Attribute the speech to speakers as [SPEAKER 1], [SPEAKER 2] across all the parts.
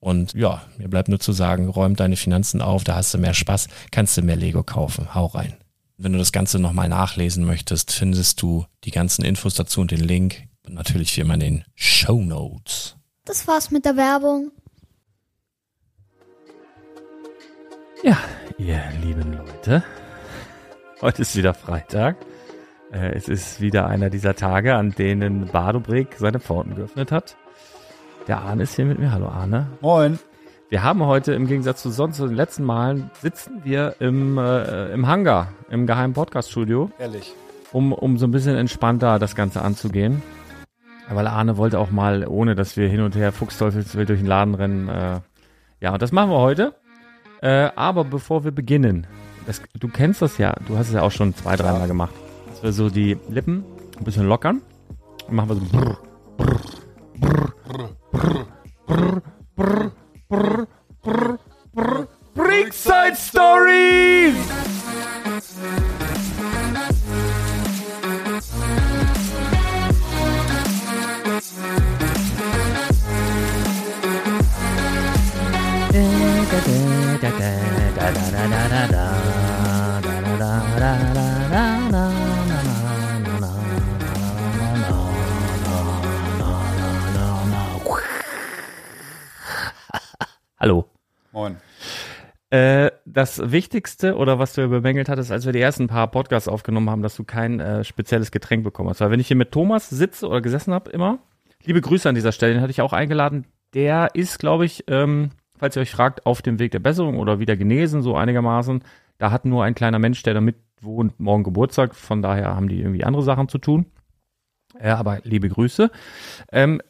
[SPEAKER 1] Und ja, mir bleibt nur zu sagen, räum deine Finanzen auf, da hast du mehr Spaß, kannst du mehr Lego kaufen. Hau rein. Wenn du das Ganze nochmal nachlesen möchtest, findest du die ganzen Infos dazu und den Link. Und natürlich wie immer in den Show Notes.
[SPEAKER 2] Das war's mit der Werbung.
[SPEAKER 3] Ja, ihr lieben Leute, heute ist wieder Freitag. Äh, es ist wieder einer dieser Tage, an denen Badobrick seine Pforten geöffnet hat. Der Arne ist hier mit mir. Hallo Arne.
[SPEAKER 4] Moin.
[SPEAKER 3] Wir haben heute im Gegensatz zu sonst zu den letzten Malen sitzen wir im, äh, im Hangar, im geheimen Podcast-Studio.
[SPEAKER 4] Ehrlich.
[SPEAKER 3] Um, um so ein bisschen entspannter das Ganze anzugehen. Weil Arne wollte auch mal, ohne dass wir hin und her Fuchsteufelswild durch den Laden rennen. Äh, ja, und das machen wir heute. Äh, aber bevor wir beginnen, das, du kennst das ja, du hast es ja auch schon zwei, dreimal gemacht, dass wir so die Lippen ein bisschen lockern. Und machen wir so brr, brr, brr, brr, brr, brr, brr, brr, brr, Brickside Stories! Hallo.
[SPEAKER 4] Moin.
[SPEAKER 3] Äh, das Wichtigste oder was du bemängelt hattest, als wir die ersten paar Podcasts aufgenommen haben, dass du kein äh, spezielles Getränk bekommen hast. Weil wenn ich hier mit Thomas sitze oder gesessen habe, immer, liebe Grüße an dieser Stelle, den hatte ich auch eingeladen. Der ist, glaube ich, ähm, falls ihr euch fragt, auf dem Weg der Besserung oder wieder genesen, so einigermaßen. Da hat nur ein kleiner Mensch, der da mitwohnt, morgen Geburtstag. Von daher haben die irgendwie andere Sachen zu tun. Äh, aber liebe Grüße. Ähm,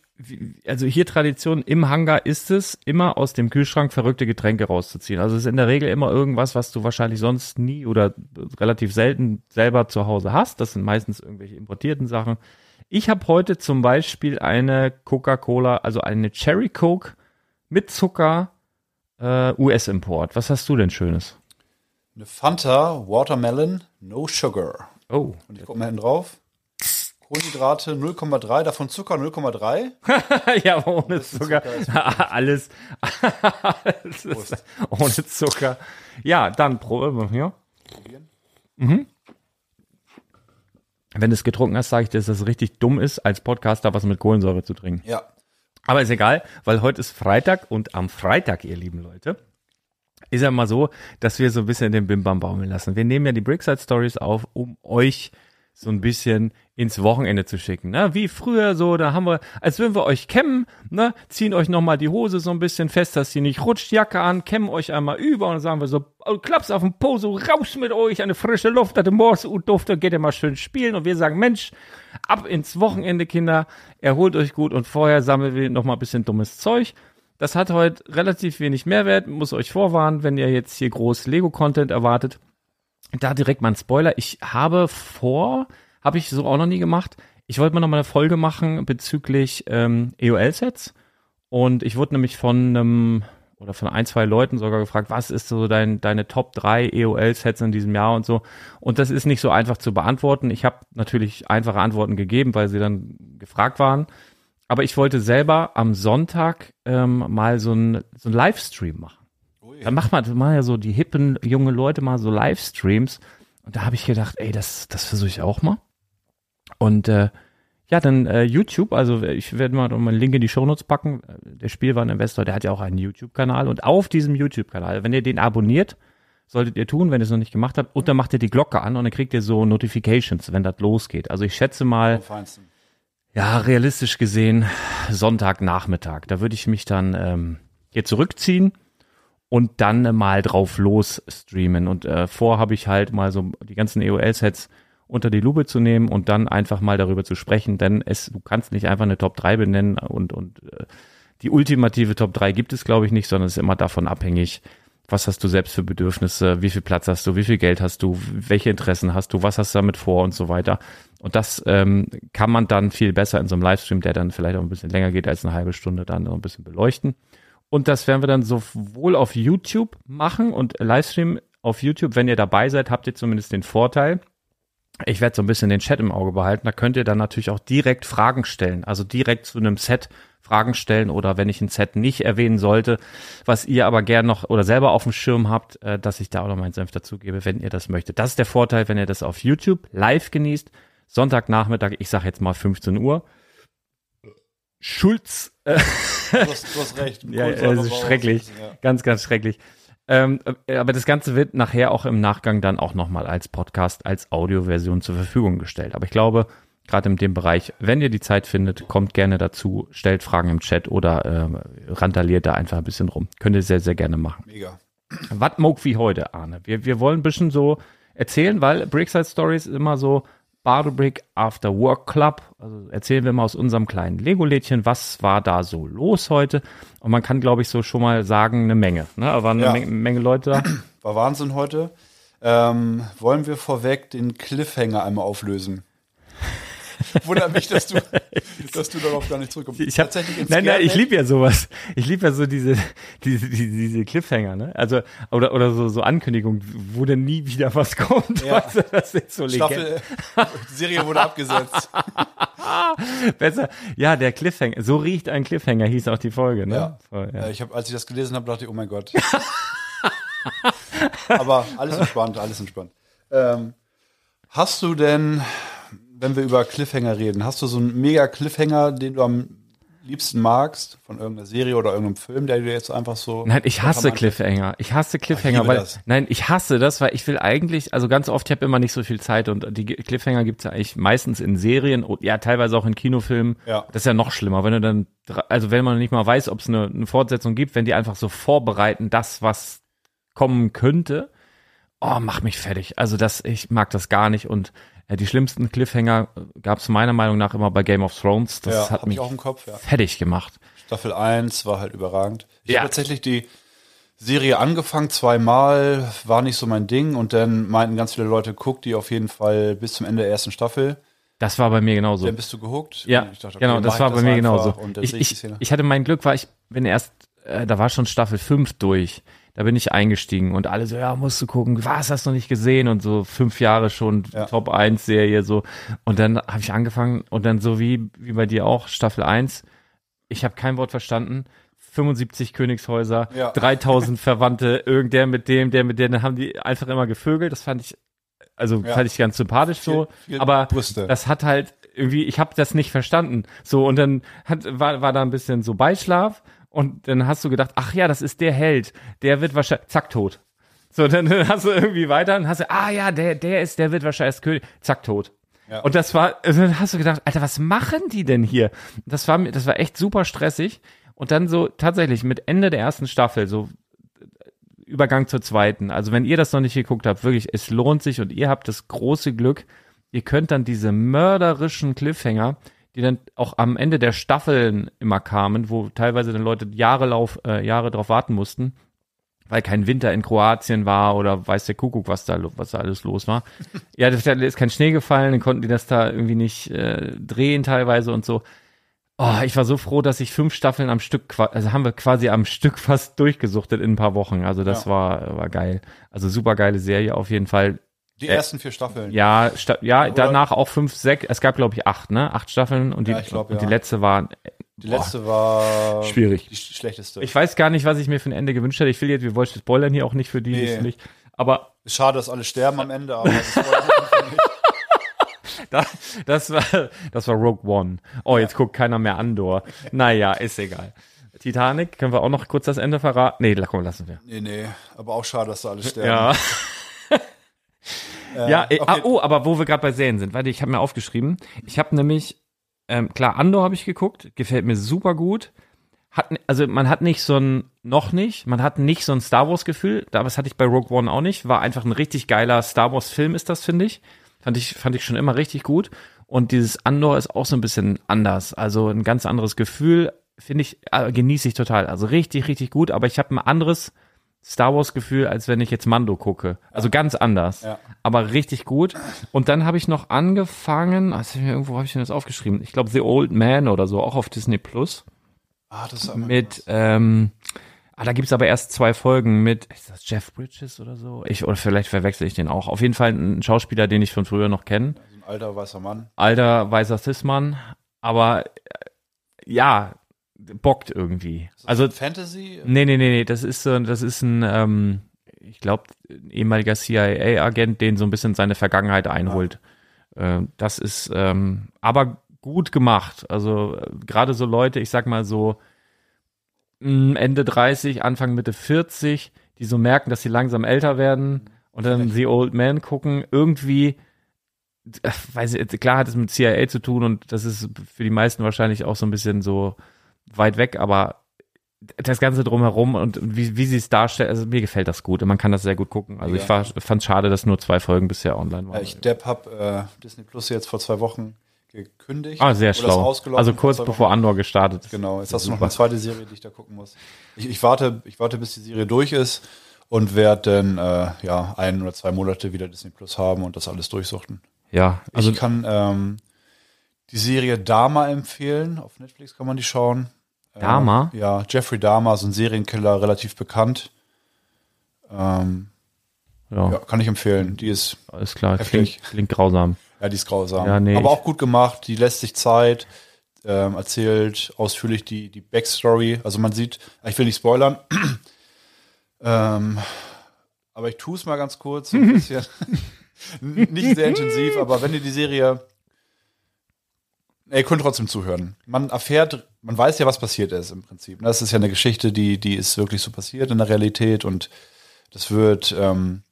[SPEAKER 3] also hier Tradition im Hangar ist es, immer aus dem Kühlschrank verrückte Getränke rauszuziehen. Also es ist in der Regel immer irgendwas, was du wahrscheinlich sonst nie oder relativ selten selber zu Hause hast. Das sind meistens irgendwelche importierten Sachen. Ich habe heute zum Beispiel eine Coca-Cola, also eine Cherry Coke mit Zucker äh, US-Import. Was hast du denn Schönes?
[SPEAKER 4] Eine Fanta Watermelon No Sugar.
[SPEAKER 3] Oh,
[SPEAKER 4] Und ich gucke mal hinten drauf. Kohlenhydrate 0,3, davon Zucker 0,3.
[SPEAKER 3] ja, aber ohne Zucker.
[SPEAKER 4] Zucker
[SPEAKER 3] Alles, alles ist ohne Zucker. Ja, dann probieren wir. Mhm. Wenn du es getrunken hast, sage ich dir, dass es richtig dumm ist, als Podcaster was mit Kohlensäure zu trinken.
[SPEAKER 4] Ja.
[SPEAKER 3] Aber ist egal, weil heute ist Freitag und am Freitag, ihr lieben Leute, ist ja mal so, dass wir so ein bisschen den Bimbam baumeln lassen. Wir nehmen ja die Brickside Stories auf, um euch so ein bisschen ins Wochenende zu schicken. Ne? Wie früher so, da haben wir, als würden wir euch kämmen, ne? ziehen euch nochmal die Hose so ein bisschen fest, dass sie nicht rutscht, Jacke an, kämmen euch einmal über und dann sagen wir so, oh, klaps auf den Po, so raus mit euch, eine frische Luft, dass der Morse und Dufte, geht ihr mal schön spielen und wir sagen, Mensch, ab ins Wochenende, Kinder, erholt euch gut und vorher sammeln wir nochmal ein bisschen dummes Zeug. Das hat heute relativ wenig Mehrwert, muss euch vorwarnen, wenn ihr jetzt hier groß Lego-Content erwartet. Da direkt mal ein Spoiler. Ich habe vor, habe ich so auch noch nie gemacht. Ich wollte mal noch mal eine Folge machen bezüglich ähm, EOL-Sets. Und ich wurde nämlich von einem oder von ein, zwei Leuten sogar gefragt, was ist so dein, deine Top 3 EOL-Sets in diesem Jahr und so. Und das ist nicht so einfach zu beantworten. Ich habe natürlich einfache Antworten gegeben, weil sie dann gefragt waren. Aber ich wollte selber am Sonntag ähm, mal so ein, so ein Livestream machen. Dann macht man, machen ja so die hippen junge Leute mal so Livestreams. Und da habe ich gedacht, ey, das, das versuche ich auch mal. Und äh, ja, dann äh, YouTube, also ich werde mal einen Link in die Shownotes packen. Der Spielwareninvestor, der hat ja auch einen YouTube-Kanal. Und auf diesem YouTube-Kanal, wenn ihr den abonniert, solltet ihr tun, wenn ihr es noch nicht gemacht habt, und dann macht ihr die Glocke an und dann kriegt ihr so Notifications, wenn das losgeht. Also ich schätze mal, ja, realistisch gesehen, Sonntagnachmittag. Da würde ich mich dann ähm, hier zurückziehen und dann mal drauf los streamen. Und äh, vor habe ich halt mal so die ganzen EOL-Sets unter die Lupe zu nehmen und dann einfach mal darüber zu sprechen, denn es, du kannst nicht einfach eine Top 3 benennen und, und äh, die ultimative Top 3 gibt es, glaube ich, nicht, sondern es ist immer davon abhängig, was hast du selbst für Bedürfnisse, wie viel Platz hast du, wie viel Geld hast du, welche Interessen hast du, was hast du damit vor und so weiter. Und das ähm, kann man dann viel besser in so einem Livestream, der dann vielleicht auch ein bisschen länger geht als eine halbe Stunde, dann noch ein bisschen beleuchten. Und das werden wir dann sowohl auf YouTube machen und Livestream auf YouTube, wenn ihr dabei seid, habt ihr zumindest den Vorteil. Ich werde so ein bisschen den Chat im Auge behalten. Da könnt ihr dann natürlich auch direkt Fragen stellen. Also direkt zu einem Set Fragen stellen oder wenn ich ein Set nicht erwähnen sollte, was ihr aber gern noch oder selber auf dem Schirm habt, äh, dass ich da auch noch meinen Senf dazugebe, wenn ihr das möchtet. Das ist der Vorteil, wenn ihr das auf YouTube live genießt. Sonntagnachmittag, ich sage jetzt mal 15 Uhr. Schulz, äh,
[SPEAKER 4] Du hast, du hast recht.
[SPEAKER 3] ja, es ist
[SPEAKER 4] braucht
[SPEAKER 3] schrecklich.
[SPEAKER 4] Ja.
[SPEAKER 3] Ganz, ganz schrecklich. Ähm, äh, aber das Ganze wird nachher auch im Nachgang dann auch nochmal als Podcast, als Audioversion zur Verfügung gestellt. Aber ich glaube, gerade in dem Bereich, wenn ihr die Zeit findet, kommt gerne dazu, stellt Fragen im Chat oder ähm, randaliert da einfach ein bisschen rum. Könnt ihr sehr, sehr gerne machen.
[SPEAKER 4] Mega.
[SPEAKER 3] Was mag wie heute, Arne? Wir, wir wollen ein bisschen so erzählen, weil Brickside Stories immer so Badebrick After Work Club. Also erzählen wir mal aus unserem kleinen Lego-Lädchen, was war da so los heute? Und man kann, glaube ich, so schon mal sagen, eine Menge. Ne? Da waren eine
[SPEAKER 4] Ja.
[SPEAKER 3] Menge, Menge Leute da.
[SPEAKER 4] War Wahnsinn heute. Ähm, wollen wir vorweg den Cliffhanger einmal auflösen? Wundert mich, dass du, dass du darauf gar nicht zurückkommst.
[SPEAKER 3] Ich hab,
[SPEAKER 4] Tatsächlich
[SPEAKER 3] nein, nein, ich liebe ja sowas. Ich liebe ja so diese, diese, diese, diese Cliffhanger, ne? Also, oder, oder so, so Ankündigungen, wo dann nie wieder was kommt.
[SPEAKER 4] Ja.
[SPEAKER 3] Weißt du, das ist so.
[SPEAKER 4] Staffel, die Serie wurde abgesetzt.
[SPEAKER 3] Besser. Ja, der Cliffhanger. So riecht ein Cliffhanger, hieß auch die Folge, ne?
[SPEAKER 4] Ja.
[SPEAKER 3] Voll, ja.
[SPEAKER 4] Ja, ich hab, als ich das gelesen habe, dachte ich, oh mein Gott. Aber alles entspannt, alles entspannt. Ähm, hast du denn, wenn wir über Cliffhanger reden, hast du so einen mega Cliffhanger, den du am liebsten magst, von irgendeiner Serie oder irgendeinem Film, der dir jetzt einfach so.
[SPEAKER 3] Nein, ich hasse Cliffhanger. Ich hasse Cliffhanger,
[SPEAKER 4] liebe
[SPEAKER 3] weil
[SPEAKER 4] das.
[SPEAKER 3] nein, ich hasse das, weil ich will eigentlich, also ganz oft, ich habe immer nicht so viel Zeit und die Cliffhanger gibt's ja eigentlich meistens in Serien und ja teilweise auch in Kinofilmen.
[SPEAKER 4] Ja.
[SPEAKER 3] Das ist ja noch schlimmer, wenn du dann, also wenn man nicht mal weiß, ob es eine, eine Fortsetzung gibt, wenn die einfach so vorbereiten, das was kommen könnte. Oh, mach mich fertig. Also das, ich mag das gar nicht und Ja, die schlimmsten Cliffhanger gab es meiner Meinung nach immer bei Game of Thrones. Das
[SPEAKER 4] ja,
[SPEAKER 3] hat mich
[SPEAKER 4] ich auch im Kopf, ja.
[SPEAKER 3] fertig gemacht.
[SPEAKER 4] Staffel 1 war halt überragend. Ich
[SPEAKER 3] Ja.
[SPEAKER 4] habe tatsächlich die Serie angefangen zweimal, war nicht so mein Ding und dann meinten ganz viele Leute, guck die auf jeden Fall bis zum Ende der ersten Staffel.
[SPEAKER 3] Das war bei mir genauso.
[SPEAKER 4] Dann bist du gehuckt.
[SPEAKER 3] Ja,
[SPEAKER 4] dachte, okay,
[SPEAKER 3] genau, das war
[SPEAKER 4] ich
[SPEAKER 3] bei mir genauso. Ich,
[SPEAKER 4] ich
[SPEAKER 3] ich, hatte mein Glück, war ich bin erst, äh, da war schon Staffel 5 durch. Da bin ich eingestiegen und alle so, ja, musst du gucken, was hast du noch nicht gesehen und so fünf Jahre schon
[SPEAKER 4] Ja.
[SPEAKER 3] Top 1 Serie so. Und dann habe ich angefangen und dann so wie, wie bei dir auch, Staffel 1, ich habe kein Wort verstanden. 75 Königshäuser,
[SPEAKER 4] Ja.
[SPEAKER 3] 3000 Verwandte, irgendwer mit dem, der mit dem, dann haben die einfach immer gevögelt. Das fand ich, also
[SPEAKER 4] Ja.
[SPEAKER 3] fand ich ganz sympathisch so.
[SPEAKER 4] Viel- viel
[SPEAKER 3] aber
[SPEAKER 4] Brüste.
[SPEAKER 3] das hat halt irgendwie, ich habe das nicht verstanden. So, und dann hat, war, war da ein bisschen so Beischlaf und dann hast du gedacht, ach ja, das ist der Held, der wird wahrscheinlich, zack, tot. So, dann hast du irgendwie weiter und hast du, ah ja, der, der ist, der wird wahrscheinlich König, zack, tot.
[SPEAKER 4] Ja.
[SPEAKER 3] Und das war, also dann hast du gedacht, Alter, was machen die denn hier? Das war mir, das war echt super stressig. Und dann so tatsächlich mit Ende der ersten Staffel, so Übergang zur zweiten. Also wenn ihr das noch nicht geguckt habt, wirklich, es lohnt sich und ihr habt das große Glück, ihr könnt dann diese mörderischen Cliffhanger, die dann auch am Ende der Staffeln immer kamen, wo teilweise dann Leute Jahre, lauf, äh, Jahre drauf warten mussten, weil kein Winter in Kroatien war oder weiß der Kuckuck, was da, was da alles los war. ja, da ist kein Schnee gefallen, dann konnten die das da irgendwie nicht äh, drehen teilweise und so. Oh, ich war so froh, dass ich fünf Staffeln am Stück, also haben wir quasi am Stück fast durchgesuchtet in ein paar Wochen. Also das
[SPEAKER 4] Ja.
[SPEAKER 3] war, war geil. Also super geile Serie auf jeden Fall.
[SPEAKER 4] Die
[SPEAKER 3] äh,
[SPEAKER 4] ersten vier Staffeln.
[SPEAKER 3] Ja, sta ja,
[SPEAKER 4] Oder-
[SPEAKER 3] danach auch fünf, sechs, es gab glaube ich acht, ne? Acht Staffeln und die,
[SPEAKER 4] Ja, ich glaub,
[SPEAKER 3] und die
[SPEAKER 4] ja.
[SPEAKER 3] letzte war,
[SPEAKER 4] Die letzte war
[SPEAKER 3] Schwierig.
[SPEAKER 4] die sch- schlechteste.
[SPEAKER 3] ich weiß gar nicht, was ich mir für ein Ende gewünscht hätte. Ich will jetzt, wir wollen spoilern hier auch nicht für die, die
[SPEAKER 4] Nee.
[SPEAKER 3] nicht, aber
[SPEAKER 4] schade, dass alle sterben am Ende, aber das wollte ich nicht.
[SPEAKER 3] da, das war, das war Rogue One. Oh, jetzt guckt keiner mehr Andor. Naja, ist egal. Titanic, können wir auch noch kurz das Ende verraten? Nee, komm, lassen wir.
[SPEAKER 4] Nee, nee, aber auch schade, dass da alle sterben.
[SPEAKER 3] Ja. Ja, äh, ah,
[SPEAKER 4] okay.
[SPEAKER 3] oh, aber wo wir gerade bei Serien sind, warte, ich habe mir aufgeschrieben. Ich habe nämlich, ähm, klar, Andor habe ich geguckt, gefällt mir super gut. Hat, also man hat nicht so ein, noch nicht, man hat nicht so ein Star Wars Gefühl, aber das hatte ich bei Rogue One auch nicht. War einfach ein richtig geiler Star Wars Film ist das, finde ich. Fand ich, fand ich schon immer richtig gut. Und dieses Andor ist auch so ein bisschen anders. Also ein ganz anderes Gefühl, finde ich, äh, genieße ich total. Also richtig, richtig gut, aber ich habe ein anderes Star Wars Gefühl, als wenn ich jetzt Mando gucke. Also ganz anders.
[SPEAKER 4] Ja.
[SPEAKER 3] Aber richtig gut. Und dann habe ich noch angefangen, also irgendwo habe ich mir das aufgeschrieben. Ich glaube The Old Man oder so, auch auf Disney Plus.
[SPEAKER 4] Ah, das ist aber
[SPEAKER 3] Mit, ähm, ah, da gibt's aber erst zwei Folgen mit, ist das Jeff Bridges oder so? Ich, oder vielleicht verwechsel ich den auch. Auf jeden Fall ein Schauspieler, den ich von früher noch kenne.
[SPEAKER 4] so ein alter weißer Mann.
[SPEAKER 3] Alter, weißer Cis-Mann. Aber äh, ja, bockt irgendwie. Also
[SPEAKER 4] Fantasy?
[SPEAKER 3] Nee, nee, nee, nee, das ist so, das ist ein, ähm, ich glaube, ehemaliger CIA-Agent, den so ein bisschen seine Vergangenheit einholt. Äh, das ist ähm, aber gut gemacht. Also äh, gerade so Leute, ich sag mal so mh, Ende 30, Anfang Mitte 40, die so merken, dass sie langsam älter werden und dann The Old Man gucken, irgendwie äh, weiß ich, klar hat es mit CIA zu tun und das ist für die meisten wahrscheinlich auch so ein bisschen so weit weg, aber das Ganze drumherum und wie, wie sie es darstellen, also mir gefällt das gut und man kann das sehr gut gucken. Also
[SPEAKER 4] Ja.
[SPEAKER 3] ich war, fand es schade, dass nur zwei Folgen bisher online waren.
[SPEAKER 4] ich Depp hab äh, Disney Plus jetzt vor zwei Wochen gekündigt.
[SPEAKER 3] ah, sehr schlau. Also kurz bevor. Andor gestartet ist.
[SPEAKER 4] Genau, jetzt hast du noch eine zweite Serie, die ich da gucken muss. Ich, ich warte, ich warte, bis die Serie durch ist und werde dann äh, ja ein oder zwei Monate wieder Disney Plus haben und das alles durchsuchten.
[SPEAKER 3] Ja, also
[SPEAKER 4] ich kann ähm, die Serie Dama empfehlen. Auf Netflix kann man die schauen. Äh,
[SPEAKER 3] Dahmer?
[SPEAKER 4] ja, Jeffrey Dahmer, so ein Serienkiller, relativ bekannt. Ähm,
[SPEAKER 3] ja,
[SPEAKER 4] ja, kann ich empfehlen. Die ist,
[SPEAKER 3] alles klar. Klingt, klingt grausam.
[SPEAKER 4] ja, die ist grausam.
[SPEAKER 3] Ja, nee,
[SPEAKER 4] Aber auch gut gemacht. Die lässt sich Zeit, ähm, erzählt ausführlich die, die Backstory. Also man sieht, ich will nicht spoilern. ähm, aber ich tue es mal ganz kurz. So ein bisschen. nicht sehr intensiv, aber wenn ihr die Serie Ihr könnt trotzdem zuhören. Man erfährt, man weiß ja, was passiert ist im Prinzip. Das ist ja eine Geschichte, die, die ist wirklich so passiert in der Realität und das wird ähm,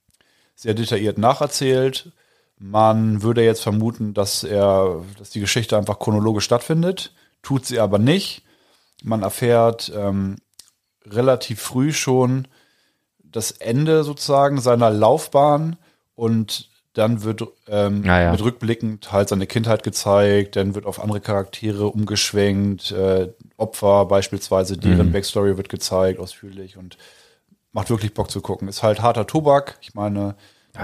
[SPEAKER 4] sehr detailliert nacherzählt. Man würde jetzt vermuten, dass er, dass die Geschichte einfach chronologisch stattfindet, tut sie aber nicht. Man erfährt ähm, relativ früh schon das Ende sozusagen seiner Laufbahn und dann wird ähm,
[SPEAKER 3] Ja, ja.
[SPEAKER 4] mit rückblickend halt seine Kindheit gezeigt, dann wird auf andere Charaktere umgeschwenkt, äh, Opfer beispielsweise, deren
[SPEAKER 3] Mhm.
[SPEAKER 4] Backstory wird gezeigt, ausführlich und macht wirklich Bock zu gucken. Ist halt harter Tobak. Ich meine,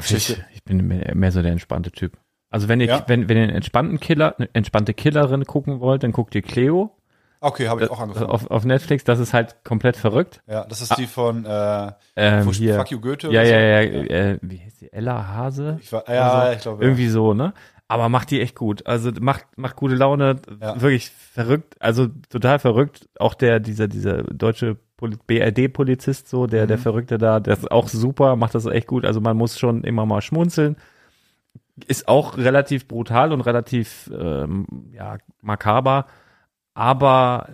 [SPEAKER 3] Ich, ich bin mehr, so der entspannte Typ. Also wenn ihr,
[SPEAKER 4] Ja.
[SPEAKER 3] wenn, wenn ihr einen entspannten Killer, eine entspannte Killerin gucken wollt, dann guckt ihr Cleo
[SPEAKER 4] okay, habe ich auch angefangen.
[SPEAKER 3] auf, auf Netflix. Das ist halt komplett verrückt.
[SPEAKER 4] ja, das ist die von äh,
[SPEAKER 3] Ähm,
[SPEAKER 4] Fuck,
[SPEAKER 3] hier.
[SPEAKER 4] You Goethe.
[SPEAKER 3] Ja,
[SPEAKER 4] so.
[SPEAKER 3] ja, ja, Äh, wie heißt die? Ella Hase?
[SPEAKER 4] Ich war, ja, ich glaube.
[SPEAKER 3] Irgendwie so, ne? Aber macht die echt gut. Also macht, macht gute Laune,
[SPEAKER 4] Ja.
[SPEAKER 3] wirklich verrückt, also total verrückt. Auch der, dieser, dieser deutsche BRD-Polizist, so, der,
[SPEAKER 4] Mhm.
[SPEAKER 3] der Verrückte da, der ist auch super, macht das echt gut. Also man muss schon immer mal schmunzeln. Ist auch relativ brutal und relativ, ähm, ja, makaber, aber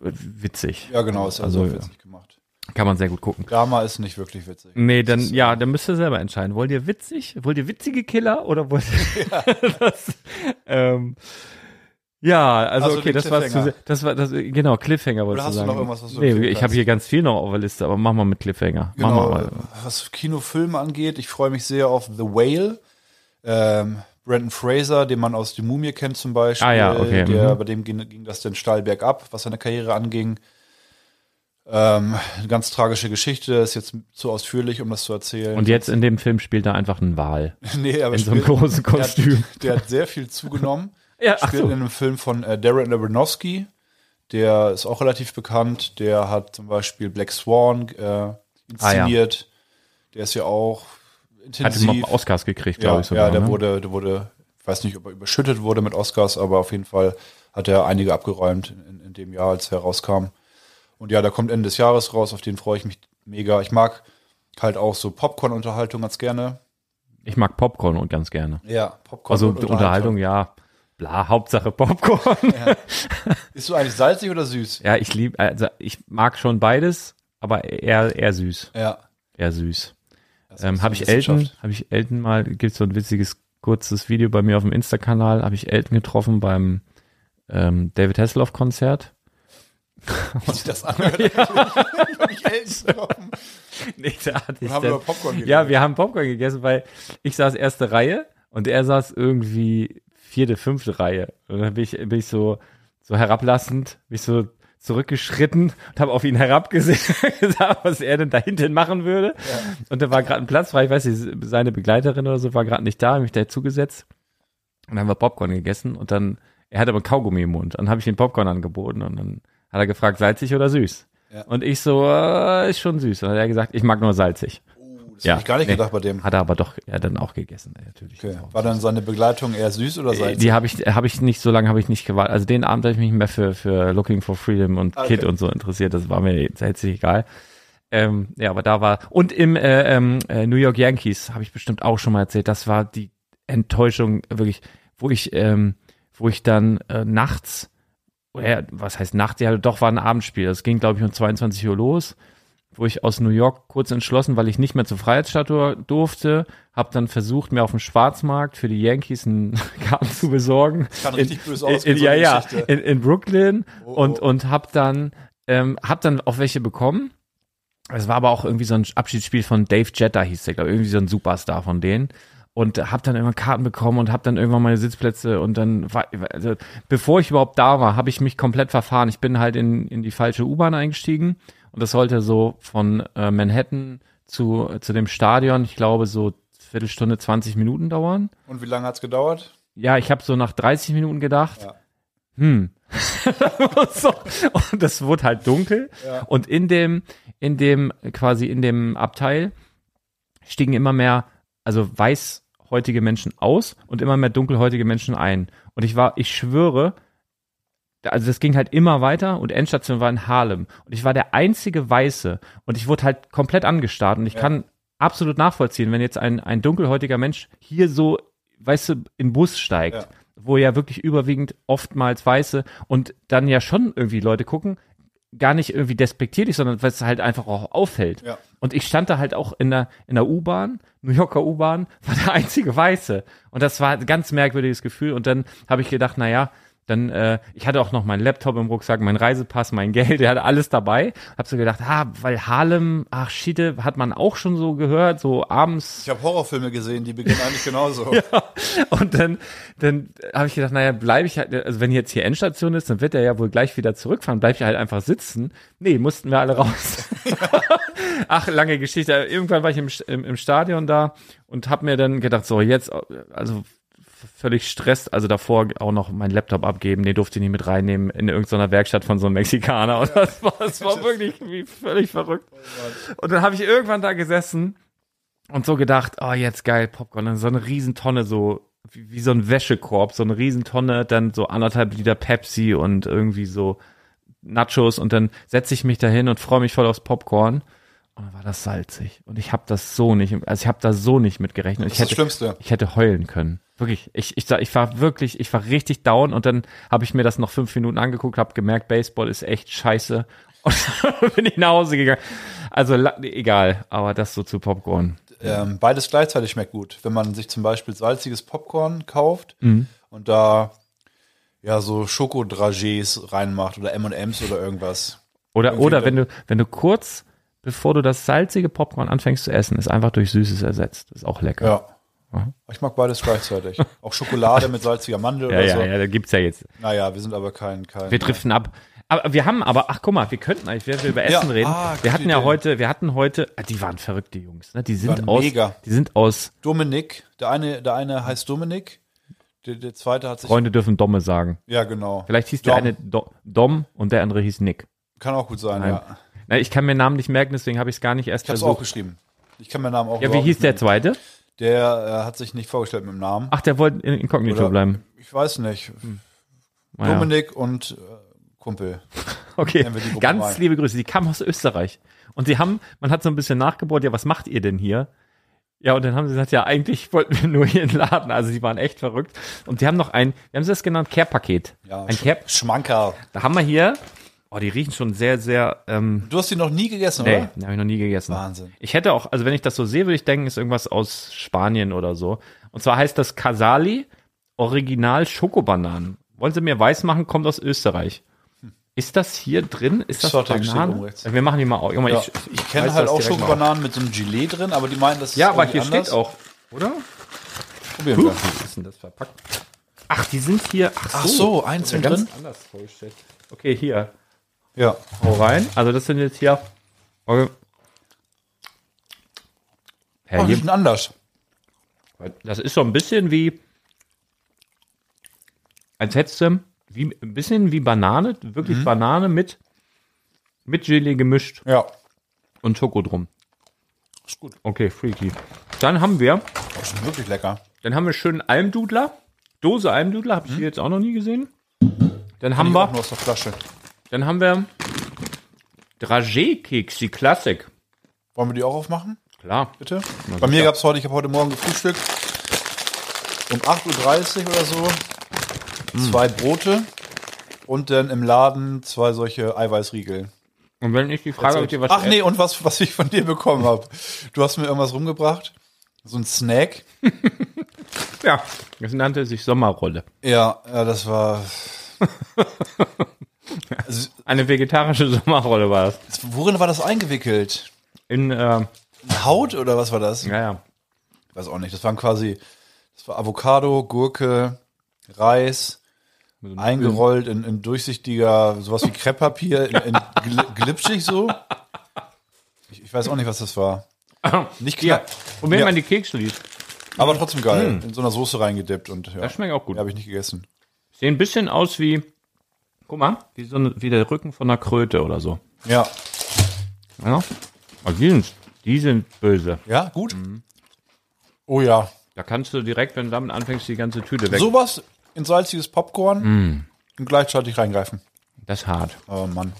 [SPEAKER 3] witzig.
[SPEAKER 4] Ja, genau, ist
[SPEAKER 3] Also,
[SPEAKER 4] also witzig gemacht.
[SPEAKER 3] Kann man sehr gut gucken.
[SPEAKER 4] Drama ist nicht wirklich witzig.
[SPEAKER 3] Nee, dann, ja, dann müsst ihr selber entscheiden. Wollt ihr witzig? Wollt ihr witzige Killer oder wollt ihr das? Ähm, ja, also,
[SPEAKER 4] Also
[SPEAKER 3] okay, das war zu das war das genau Cliffhanger wollte ich
[SPEAKER 4] hast du
[SPEAKER 3] sagen.
[SPEAKER 4] noch irgendwas, was du
[SPEAKER 3] nee, ich habe hier ganz viel noch auf der Liste, aber machen wir mit Cliffhanger.
[SPEAKER 4] Genau,
[SPEAKER 3] wir mal.
[SPEAKER 4] was Kinofilme angeht, ich freue mich sehr auf The Whale. Ähm, Brandon Fraser, den man aus Die Mumie kennt zum Beispiel.
[SPEAKER 3] Ah ja, okay,
[SPEAKER 4] Der,
[SPEAKER 3] mhm.
[SPEAKER 4] Bei dem ging, ging das den steil bergab, was seine Karriere anging. Ähm, eine ganz tragische Geschichte, ist jetzt zu ausführlich, um das zu erzählen.
[SPEAKER 3] Und jetzt in dem Film spielt er einfach einen Wal.
[SPEAKER 4] nee, aber
[SPEAKER 3] in so einem großen
[SPEAKER 4] der
[SPEAKER 3] Kostüm.
[SPEAKER 4] Hat, der hat sehr viel zugenommen.
[SPEAKER 3] Ja,
[SPEAKER 4] spielt
[SPEAKER 3] so.
[SPEAKER 4] in einem Film von äh, Darren Aronofsky. Der ist auch relativ bekannt. Der hat zum Beispiel Black Swan äh, inszeniert. Der ist ja auch
[SPEAKER 3] Hat immer
[SPEAKER 4] intensiv.
[SPEAKER 3] Oscars gekriegt,
[SPEAKER 4] ja,
[SPEAKER 3] glaube ich sogar.
[SPEAKER 4] ja, der
[SPEAKER 3] ne?
[SPEAKER 4] wurde, der wurde, ich weiß nicht, ob er überschüttet wurde mit Oscars, aber auf jeden Fall hat er einige abgeräumt in, in dem Jahr, als er rauskam. Und ja, der kommt Ende des Jahres raus, auf den freue ich mich mega. Ich mag halt auch so Popcorn-Unterhaltung ganz gerne.
[SPEAKER 3] Ich mag Popcorn und ganz gerne.
[SPEAKER 4] Ja, Popcorn.
[SPEAKER 3] Also
[SPEAKER 4] und
[SPEAKER 3] Unterhaltung, ja. Bla, Hauptsache Popcorn.
[SPEAKER 4] Ist du eigentlich salzig oder süß?
[SPEAKER 3] ja, ich liebe, also ich mag schon beides, aber eher, eher süß.
[SPEAKER 4] Ja.
[SPEAKER 3] Eher süß. Ähm, habe ich Elton, habe ich Elton mal, gibt's so ein witziges kurzes Video bei mir auf dem Insta-Kanal, habe ich Elton getroffen beim ähm, David Hasselhoff Konzert.
[SPEAKER 4] Wie das anhört. Ich hab mich Elton getroffen.
[SPEAKER 3] Nee, da hatte ich
[SPEAKER 4] haben Popcorn geredet.
[SPEAKER 3] Ja, wir haben Popcorn gegessen, weil ich saß erste Reihe und er saß irgendwie vierte, fünfte Reihe. Und dann bin ich, bin ich so, so herablassend, bin ich so zurückgeschritten und habe auf ihn herabgesehen, gesagt, was er denn da hinten machen würde. Und da war gerade ein Platz frei, ich weiß nicht, seine Begleiterin oder so war gerade nicht da, hab mich da zugesetzt. Und dann haben wir Popcorn gegessen und dann, er hatte aber Kaugummi im Mund. Dann habe ich ihm Popcorn angeboten und dann hat er gefragt, salzig oder süß?
[SPEAKER 4] Ja.
[SPEAKER 3] Und ich so, äh, ist schon süß. Und dann hat er gesagt, ich mag nur salzig.
[SPEAKER 4] Das
[SPEAKER 3] Ja,
[SPEAKER 4] hab ich gar nicht
[SPEAKER 3] nee.
[SPEAKER 4] gedacht bei dem.
[SPEAKER 3] Hat er aber doch ja dann auch gegessen, natürlich.
[SPEAKER 4] Okay. War dann seine Begleitung eher süß oder
[SPEAKER 3] Äh,
[SPEAKER 4] salzig?
[SPEAKER 3] Die habe ich, habe ich nicht so lange habe ich nicht gewartet. Also den Abend habe ich mich mehr für für Looking for Freedom und
[SPEAKER 4] Okay.
[SPEAKER 3] Kid und so interessiert. Das war mir jetzt herzlich egal. Ähm, ja, aber da war und im äh, ähm, äh, New York Yankees habe ich bestimmt auch schon mal erzählt. Das war die Enttäuschung wirklich, wo ich ähm, wo ich dann äh, nachts oder was heißt Nacht? Ja, doch war ein Abendspiel. Das ging glaube ich um 22 Uhr los wo ich aus New York kurz entschlossen, weil ich nicht mehr zur Freiheitsstatue durfte, habe dann versucht, mir auf dem Schwarzmarkt für die Yankees einen Karten zu besorgen.
[SPEAKER 4] kann
[SPEAKER 3] in,
[SPEAKER 4] richtig böse ausgehen,
[SPEAKER 3] in, Ja, ja, in, in Brooklyn
[SPEAKER 4] Oh,
[SPEAKER 3] und,
[SPEAKER 4] oh.
[SPEAKER 3] und hab dann, ähm, hab dann auch welche bekommen. Es war aber auch irgendwie so ein Abschiedsspiel von Dave Jeter, hieß der, glaube ich, irgendwie so ein Superstar von denen. Und hab dann irgendwann Karten bekommen und hab dann irgendwann meine Sitzplätze und dann war, also bevor ich überhaupt da war, habe ich mich komplett verfahren. Ich bin halt in, in die falsche U-Bahn eingestiegen und das sollte so von äh, Manhattan zu, zu dem Stadion, ich glaube, so Viertelstunde, 20 Minuten dauern.
[SPEAKER 4] Und wie lange hat's gedauert?
[SPEAKER 3] Ja, ich habe so nach 30 Minuten gedacht,
[SPEAKER 4] Ja.
[SPEAKER 3] hm. so, und das wurde halt dunkel.
[SPEAKER 4] Ja.
[SPEAKER 3] Und in dem, in dem, quasi in dem Abteil stiegen immer mehr, also weißhäutige Menschen aus und immer mehr dunkelhäutige Menschen ein. Und ich war, ich schwöre, also das ging halt immer weiter und Endstation war in Harlem. Und ich war der einzige Weiße und ich wurde halt komplett angestarrt und ich
[SPEAKER 4] Ja.
[SPEAKER 3] kann absolut nachvollziehen, wenn jetzt ein, ein dunkelhäutiger Mensch hier so, weißt du, in den Bus steigt,
[SPEAKER 4] Ja.
[SPEAKER 3] wo ja wirklich überwiegend oftmals Weiße und dann ja schon irgendwie Leute gucken, gar nicht irgendwie despektierlich, sondern weil es halt einfach auch auffällt.
[SPEAKER 4] Ja.
[SPEAKER 3] Und ich stand da halt auch in der, in der U-Bahn, New Yorker U-Bahn, war der einzige Weiße. Und das war ein ganz merkwürdiges Gefühl. Und dann habe ich gedacht, na ja, dann, äh, ich hatte auch noch meinen Laptop im Rucksack, mein Reisepass, mein Geld, der hatte alles dabei. Hab so gedacht, ah, weil Harlem, ach Schiede, hat man auch schon so gehört, so abends.
[SPEAKER 4] Ich habe Horrorfilme gesehen, die beginnen eigentlich genauso.
[SPEAKER 3] Und dann, dann habe ich gedacht, naja, bleibe ich halt, also wenn jetzt hier Endstation ist, dann wird er ja wohl gleich wieder zurückfahren, bleib ich halt einfach sitzen. Nee, mussten wir alle raus. Ach, lange Geschichte. Irgendwann war ich im, im, im Stadion da und habe mir dann gedacht, so jetzt, also völlig stresst, also davor auch noch meinen Laptop abgeben, den durfte ich nicht mit reinnehmen in irgendeiner Werkstatt von so einem Mexikaner. Und das war, das war wirklich wie völlig verrückt. Und dann habe ich irgendwann da gesessen und so gedacht, oh, jetzt geil, Popcorn, dann so eine Riesentonne, so wie, wie so ein Wäschekorb, so eine Riesentonne, dann so anderthalb Liter Pepsi und irgendwie so Nachos und dann setze ich mich dahin und freue mich voll aufs Popcorn. Und dann war das salzig. Und ich habe das so nicht, also ich habe da so nicht mit gerechnet.
[SPEAKER 4] Das
[SPEAKER 3] Ich
[SPEAKER 4] ist das
[SPEAKER 3] hätte,
[SPEAKER 4] Schlimmste.
[SPEAKER 3] ich hätte heulen können. Wirklich. Ich, ich, ich war wirklich, ich war richtig down und dann habe ich mir das noch fünf Minuten angeguckt, habe gemerkt, Baseball ist echt scheiße. Und bin ich nach Hause gegangen. Also egal, aber das so zu Popcorn.
[SPEAKER 4] Ähm, beides gleichzeitig schmeckt gut. Wenn man sich zum Beispiel salziges Popcorn kauft
[SPEAKER 3] Mhm.
[SPEAKER 4] und da ja so Schokodragés reinmacht oder M&M's oder irgendwas.
[SPEAKER 3] Oder,
[SPEAKER 4] Irgendwie
[SPEAKER 3] oder wenn du, wenn du kurz, bevor du das salzige Popcorn anfängst zu essen, ist einfach durch Süßes ersetzt. ist auch lecker.
[SPEAKER 4] Ja. Ich mag beides gleichzeitig. Auch Schokolade mit salziger Mandel
[SPEAKER 3] ja,
[SPEAKER 4] oder
[SPEAKER 3] ja,
[SPEAKER 4] so.
[SPEAKER 3] ja, da gibt's ja jetzt.
[SPEAKER 4] Naja, wir sind aber kein, kein
[SPEAKER 3] Wir driften ab. Aber wir haben aber, ach guck mal, wir könnten eigentlich, während wir über Essen
[SPEAKER 4] Ja,
[SPEAKER 3] reden,
[SPEAKER 4] ah,
[SPEAKER 3] wir hatten ja
[SPEAKER 4] Idee.
[SPEAKER 3] heute, wir hatten heute, ah, die waren verrückt, die Jungs, ne? Die sind aus,
[SPEAKER 4] mega.
[SPEAKER 3] die sind aus,
[SPEAKER 4] Dominik, der eine, der eine heißt Dominik, der, der zweite hat sich.
[SPEAKER 3] Freunde dürfen Domme sagen.
[SPEAKER 4] Ja, genau.
[SPEAKER 3] Vielleicht hieß der
[SPEAKER 4] Dom.
[SPEAKER 3] eine Do, Dom und der andere hieß Nick.
[SPEAKER 4] Kann auch gut sein,
[SPEAKER 3] Nein.
[SPEAKER 4] ja.
[SPEAKER 3] Na, ich kann mir Namen nicht merken, deswegen habe ich es gar nicht erst
[SPEAKER 4] Ich hab's auch
[SPEAKER 3] versucht.
[SPEAKER 4] geschrieben. Ich kann meinen Namen auch
[SPEAKER 3] Ja, wie hieß der zweite?
[SPEAKER 4] Der äh, hat sich nicht vorgestellt mit dem Namen.
[SPEAKER 3] Ach, der wollte in Inkognito
[SPEAKER 4] Oder-
[SPEAKER 3] bleiben.
[SPEAKER 4] Ich weiß nicht.
[SPEAKER 3] Naja.
[SPEAKER 4] Dominik und äh, Kumpel.
[SPEAKER 3] Okay, ganz
[SPEAKER 4] mal.
[SPEAKER 3] liebe Grüße. Die kamen aus Österreich. Und die haben, man hat so ein bisschen nachgebohrt, ja, was macht ihr denn hier? Ja, und dann haben sie gesagt, ja, eigentlich wollten wir nur hier in den Laden. Also die waren echt verrückt. Und die haben noch ein, wie haben sie das genannt? Care-Paket.
[SPEAKER 4] Ja,
[SPEAKER 3] ein Care,
[SPEAKER 4] Schmankerl.
[SPEAKER 3] da haben wir hier, oh, die riechen schon sehr, sehr, ähm,
[SPEAKER 4] Du hast die noch nie gegessen,
[SPEAKER 3] nee,
[SPEAKER 4] oder?
[SPEAKER 3] die habe ich noch nie gegessen.
[SPEAKER 4] Wahnsinn.
[SPEAKER 3] Ich hätte auch, also wenn ich das so sehe, würde ich denken, ist irgendwas aus Spanien oder so. Und zwar heißt das Casali Original Schokobananen. Wollen Sie mir weiß machen, kommt aus Österreich. Ist das hier drin? Ist das
[SPEAKER 4] Sorte.
[SPEAKER 3] Wir machen die mal auf. Mal,
[SPEAKER 4] Ja,
[SPEAKER 3] ich,
[SPEAKER 4] ich kenne halt auch Schokobananen mit so einem Gelee drin, aber die meinen, das ist
[SPEAKER 3] Ja, aber hier
[SPEAKER 4] anders.
[SPEAKER 3] steht auch, oder?
[SPEAKER 4] Probieren wir.
[SPEAKER 3] wie ist denn das verpackt? Ach, die sind hier. Ach so,
[SPEAKER 4] Ach so, einzeln drin?
[SPEAKER 3] anders. Okay, hier.
[SPEAKER 4] Ja.
[SPEAKER 3] Hau rein. Also das sind jetzt hier. Okay. Herr,
[SPEAKER 4] Oh, die
[SPEAKER 3] hier,
[SPEAKER 4] sind anders.
[SPEAKER 3] das ist so ein bisschen wie, als hättest du, wie, ein bisschen wie Banane,
[SPEAKER 4] Mhm.
[SPEAKER 3] wirklich Banane mit, mit Gelee gemischt
[SPEAKER 4] Ja.
[SPEAKER 3] und Schoko drum.
[SPEAKER 4] Ist gut.
[SPEAKER 3] Okay, freaky. Dann haben wir,
[SPEAKER 4] Das ist wirklich lecker.
[SPEAKER 3] dann haben wir schönen Almdudler. Dose Almdudler, habe ich die jetzt auch noch nie gesehen. Dann haben
[SPEAKER 4] Mhm.
[SPEAKER 3] Wir,
[SPEAKER 4] nur aus der Flasche.
[SPEAKER 3] Dann haben wir Dragé-Keks, die Klassik.
[SPEAKER 4] Wollen wir die auch aufmachen,
[SPEAKER 3] Klar.
[SPEAKER 4] bitte?
[SPEAKER 3] Na
[SPEAKER 4] Bei mir gab es heute, ich habe heute Morgen gefrühstückt. Um 8.30 Uhr oder so.
[SPEAKER 3] Hm.
[SPEAKER 4] Zwei Brote. Und dann im Laden zwei solche Eiweißriegel.
[SPEAKER 3] Und wenn ich die Frage, ob ihr was
[SPEAKER 4] Ach nee, und was, was ich von dir bekommen habe. Du hast mir irgendwas rumgebracht. So ein Snack.
[SPEAKER 3] Ja, das nannte sich Sommerrolle.
[SPEAKER 4] Ja, ja das war. also,
[SPEAKER 3] Eine vegetarische Sommerrolle war das.
[SPEAKER 4] worin war das eingewickelt?
[SPEAKER 3] In, äh,
[SPEAKER 4] Haut oder was war das?
[SPEAKER 3] ja, ja.
[SPEAKER 4] Ich weiß auch nicht. Das waren quasi, das war Avocado, Gurke, Reis, eingerollt in, in durchsichtiger, sowas wie Krepppapier, in, in gl glitschig so. Ich, ich weiß auch nicht, was das war. Nicht
[SPEAKER 3] Ja,
[SPEAKER 4] klar.
[SPEAKER 3] probier
[SPEAKER 4] Ja.
[SPEAKER 3] mal die Kekse, die
[SPEAKER 4] Aber trotzdem geil. In so einer Soße reingedippt und ja.
[SPEAKER 3] Das schmeckt auch gut.
[SPEAKER 4] Habe ich nicht gegessen.
[SPEAKER 3] sehen ein bisschen aus wie, guck mal, wie, so eine, wie der Rücken von einer Kröte oder so.
[SPEAKER 4] Ja.
[SPEAKER 3] Ja? Also die sind, die sind böse.
[SPEAKER 4] Ja, gut.
[SPEAKER 3] Mhm.
[SPEAKER 4] Oh ja.
[SPEAKER 3] Da kannst du direkt, wenn du damit anfängst, die ganze Tüte weg.
[SPEAKER 4] Sowas in salziges Popcorn
[SPEAKER 3] Mhm.
[SPEAKER 4] und gleichzeitig reingreifen.
[SPEAKER 3] Das ist hart.
[SPEAKER 4] Oh Mann.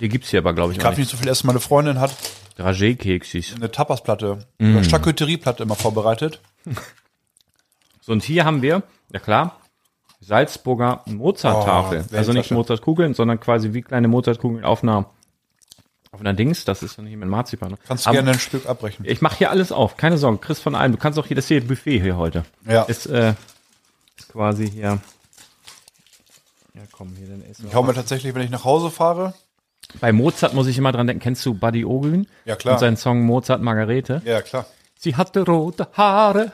[SPEAKER 3] Die gibt's hier aber, glaube ich,
[SPEAKER 4] Ich darf
[SPEAKER 3] nicht.
[SPEAKER 4] nicht so viel essen. Meine Freundin hat
[SPEAKER 3] Dragé-Keksis.
[SPEAKER 4] eine Tapasplatte,
[SPEAKER 3] Mhm.
[SPEAKER 4] eine Charcuterieplatte immer vorbereitet.
[SPEAKER 3] So, und hier haben wir, ja klar, Salzburger Mozarttafel.
[SPEAKER 4] Oh,
[SPEAKER 3] also nicht. Mozartkugeln, sondern quasi wie kleine Mozartkugeln auf einer, auf einer Dings. Das ist dann hier mit Marzipan.
[SPEAKER 4] Kannst du
[SPEAKER 3] Aber
[SPEAKER 4] gerne ein Stück abbrechen.
[SPEAKER 3] Ich mache hier alles auf. Keine Sorge, Chris von allem. Du kannst auch hier, das hier Buffet hier heute.
[SPEAKER 4] Ja.
[SPEAKER 3] Ist, äh, ist quasi hier. Ja, komm, hier dann essen
[SPEAKER 4] Ich hau mir tatsächlich, wenn ich nach Hause fahre.
[SPEAKER 3] Bei Mozart muss ich immer dran denken. Kennst du Buddy Ogün?
[SPEAKER 4] Ja, klar.
[SPEAKER 3] Und seinen Song Mozart Margarete?
[SPEAKER 4] Ja, klar.
[SPEAKER 3] Sie hatte rote Haare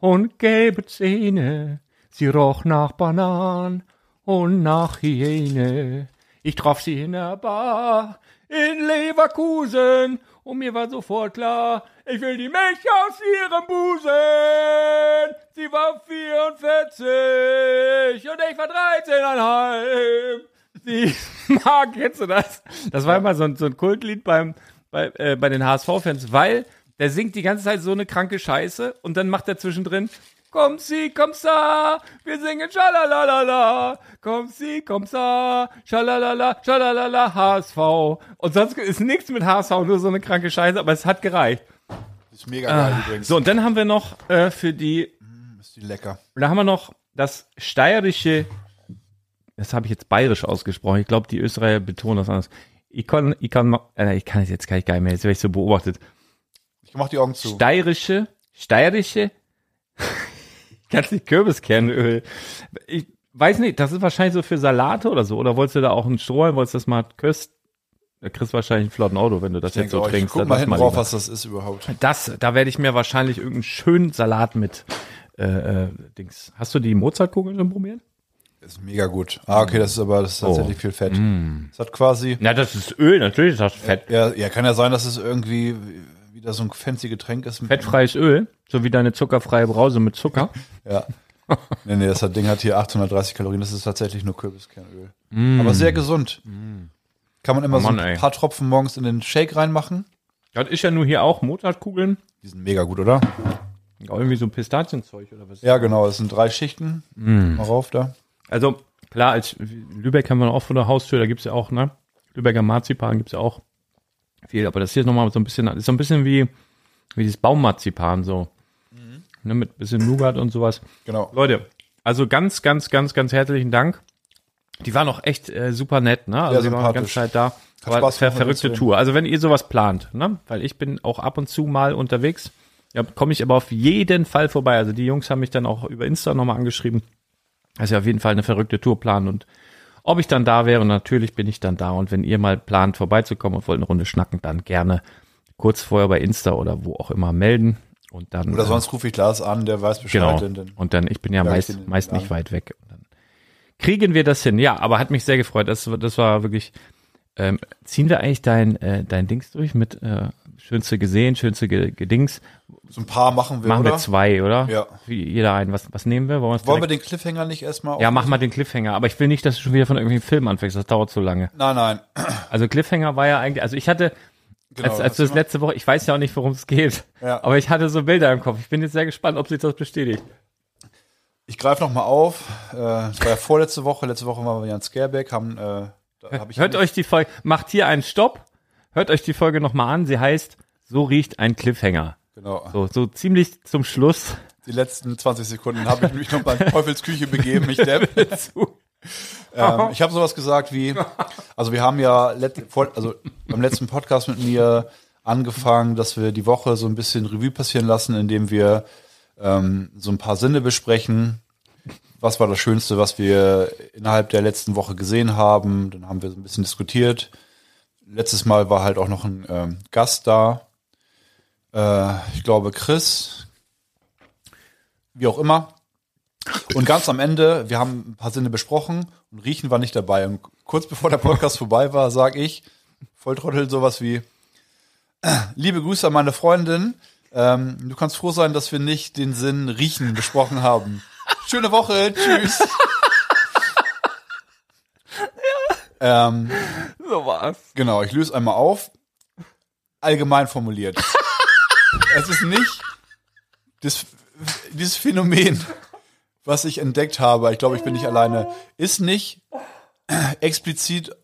[SPEAKER 3] und gelbe Zähne. Sie roch nach Banan und nach Hyäne. Ich traf sie in der Bar in Leverkusen und mir war sofort klar, ich will die Milch aus ihrem Busen. Sie war 44 und ich war 13,5. Sie mag, kennst du das? Das war immer so ein, so ein Kultlied beim, bei, äh, bei den HSV-Fans, weil der singt die ganze Zeit so eine kranke Scheiße und dann macht er zwischendrin, komm sie, komm sa, wir singen schalalala, komm sie, komm sa, schalalala, schalalala, HSV. Und sonst ist nichts mit HSV, nur so eine kranke Scheiße, aber es hat gereicht.
[SPEAKER 4] Ist mega geil übrigens.
[SPEAKER 3] So, und dann haben wir noch äh, für die
[SPEAKER 4] Ist die lecker.
[SPEAKER 3] da haben wir noch das steirische, das habe ich jetzt bayerisch ausgesprochen. Ich glaube, die Österreicher betonen das anders. Ich kann, ich kann, äh, ich kann es jetzt gar nicht geil mehr, jetzt werde ich so beobachtet.
[SPEAKER 4] Ich mach die Augen zu.
[SPEAKER 3] Steirische, steirische, ganz nicht Kürbiskernöl. Ich weiß nicht, das ist wahrscheinlich so für Salate oder so. Oder wolltest du da auch einen Strohhalm, wolltest du das mal köst? Da kriegst du wahrscheinlich einen flotten Auto, wenn du das
[SPEAKER 4] Ich
[SPEAKER 3] jetzt so
[SPEAKER 4] auch, ich
[SPEAKER 3] trinkst.
[SPEAKER 4] guck mal hinten drauf, was das ist überhaupt.
[SPEAKER 3] Das, da werde ich mir wahrscheinlich irgendeinen schönen Salat mit äh, äh, Dings. Hast du die Mozartkugeln schon probiert?
[SPEAKER 4] Ist mega gut. Ah, okay, das ist aber das ist tatsächlich viel Fett.
[SPEAKER 3] Mm.
[SPEAKER 4] Das hat quasi.
[SPEAKER 3] Na, das ist Öl, natürlich ist das Fett.
[SPEAKER 4] Ja, ja, kann ja sein, dass es irgendwie wieder so ein fancy Getränk ist.
[SPEAKER 3] Fettfreies Öl, so wie deine zuckerfreie Brause mit Zucker.
[SPEAKER 4] Ja. Nee, nee, das Ding hat hier 830 Kalorien. Das ist tatsächlich nur Kürbiskernöl. Aber sehr gesund. Kann man immer
[SPEAKER 3] Mm. Oh Mann,
[SPEAKER 4] so
[SPEAKER 3] ey.
[SPEAKER 4] ein paar Tropfen morgens in den Shake reinmachen.
[SPEAKER 3] Das ist ja nur hier auch Mozartkugeln.
[SPEAKER 4] Die sind mega gut, oder?
[SPEAKER 3] Auch irgendwie so Pistazienzeug oder was.
[SPEAKER 4] Ja, genau. Das sind drei Schichten.
[SPEAKER 3] Mm.
[SPEAKER 4] Mal rauf da.
[SPEAKER 3] Also, klar, als Lübeck haben wir auch vor der Haustür, da gibt's ja auch, ne? Lübecker Marzipan gibt's ja auch viel, aber das hier ist nochmal so ein bisschen, ist so ein bisschen wie, wie dieses Baummarzipan, so. Ne, mit bisschen Nougat und sowas.
[SPEAKER 4] Genau.
[SPEAKER 3] Leute, also ganz, ganz, ganz, ganz herzlichen Dank. Die waren auch echt äh, super nett, ne? Also
[SPEAKER 4] Sehr
[SPEAKER 3] die waren die ganze. Zeit da.
[SPEAKER 4] Hat
[SPEAKER 3] War ver verrückte Tour. Also wenn ihr sowas plant, ne? Weil ich bin auch ab und zu mal unterwegs, ja, komme ich aber auf jeden Fall vorbei. Also die Jungs haben mich dann auch über Insta nochmal angeschrieben, sie auf jeden Fall eine verrückte Tour planen und ob ich dann da wäre, und natürlich bin ich dann da. Und wenn ihr mal plant, vorbeizukommen und wollt eine Runde schnacken, dann gerne kurz vorher bei Insta oder wo auch immer melden. Und dann,
[SPEAKER 4] Oder
[SPEAKER 3] äh,
[SPEAKER 4] sonst rufe ich Lars an, der weiß Bescheid.
[SPEAKER 3] Genau. Und dann, ich bin ja meist, meist nicht weit weg. Und dann kriegen wir das hin. Ja, aber hat mich sehr gefreut. Das, das war wirklich. Ähm, ziehen wir eigentlich dein, äh, dein Dings durch mit äh, schönste gesehen, schönste ge Gedings?
[SPEAKER 4] so ein paar machen wir,
[SPEAKER 3] Machen
[SPEAKER 4] oder?
[SPEAKER 3] wir zwei, oder?
[SPEAKER 4] Ja.
[SPEAKER 3] Wie jeder einen. Was, was nehmen wir? Wollen, wir's
[SPEAKER 4] Wollen wir den Cliffhanger nicht erstmal
[SPEAKER 3] ja, mach mal den Cliffhanger. Aber ich will nicht, dass du schon wieder von irgendwelchen Film anfängst. Das dauert zu lange.
[SPEAKER 4] Nein, nein.
[SPEAKER 3] Also Cliffhanger war ja eigentlich, also ich hatte,
[SPEAKER 4] Genau,
[SPEAKER 3] als, als du das letzte Woche, ich weiß ja auch nicht, worum es geht,
[SPEAKER 4] Ja.
[SPEAKER 3] aber ich hatte so Bilder im Kopf. Ich bin jetzt sehr gespannt, ob sich das bestätigt.
[SPEAKER 4] Ich greife noch mal auf. Äh, Das war ja vorletzte Woche. Letzte Woche waren wir ja in Scareback. Haben, äh, da hab ich
[SPEAKER 3] Hört euch die Folge, macht hier einen Stopp, hört euch die Folge nochmal an. Sie heißt, so riecht ein Cliffhanger.
[SPEAKER 4] Genau.
[SPEAKER 3] So, so ziemlich zum Schluss.
[SPEAKER 4] Die letzten 20 Sekunden habe ich mich noch mal in Teufelsküche begeben. Ich depp. ähm, ich habe sowas gesagt wie, also wir haben ja let, vor, also beim letzten Podcast mit mir angefangen, dass wir die Woche so ein bisschen Revue passieren lassen, indem wir ähm, so ein paar Sinne besprechen. Was war das Schönste, was wir innerhalb der letzten Woche gesehen haben? Dann haben wir so ein bisschen diskutiert. Letztes Mal war halt auch noch ein ähm, Gast da. Äh, ich glaube Chris, wie auch immer. Und ganz am Ende, wir haben ein paar Sinne besprochen und Riechen war nicht dabei. Und kurz bevor der Podcast vorbei war, sage ich, Volltrottel, sowas wie, liebe Grüße an meine Freundin. Ähm, du kannst froh sein, dass wir nicht den Sinn Riechen besprochen haben. Schöne Woche, tschüss. ähm,
[SPEAKER 3] So war's.
[SPEAKER 4] Genau, ich löse einmal auf. Allgemein formuliert. es ist nicht das, dieses Phänomen, was ich entdeckt habe, ich glaube, ich bin nicht alleine, ist nicht explizit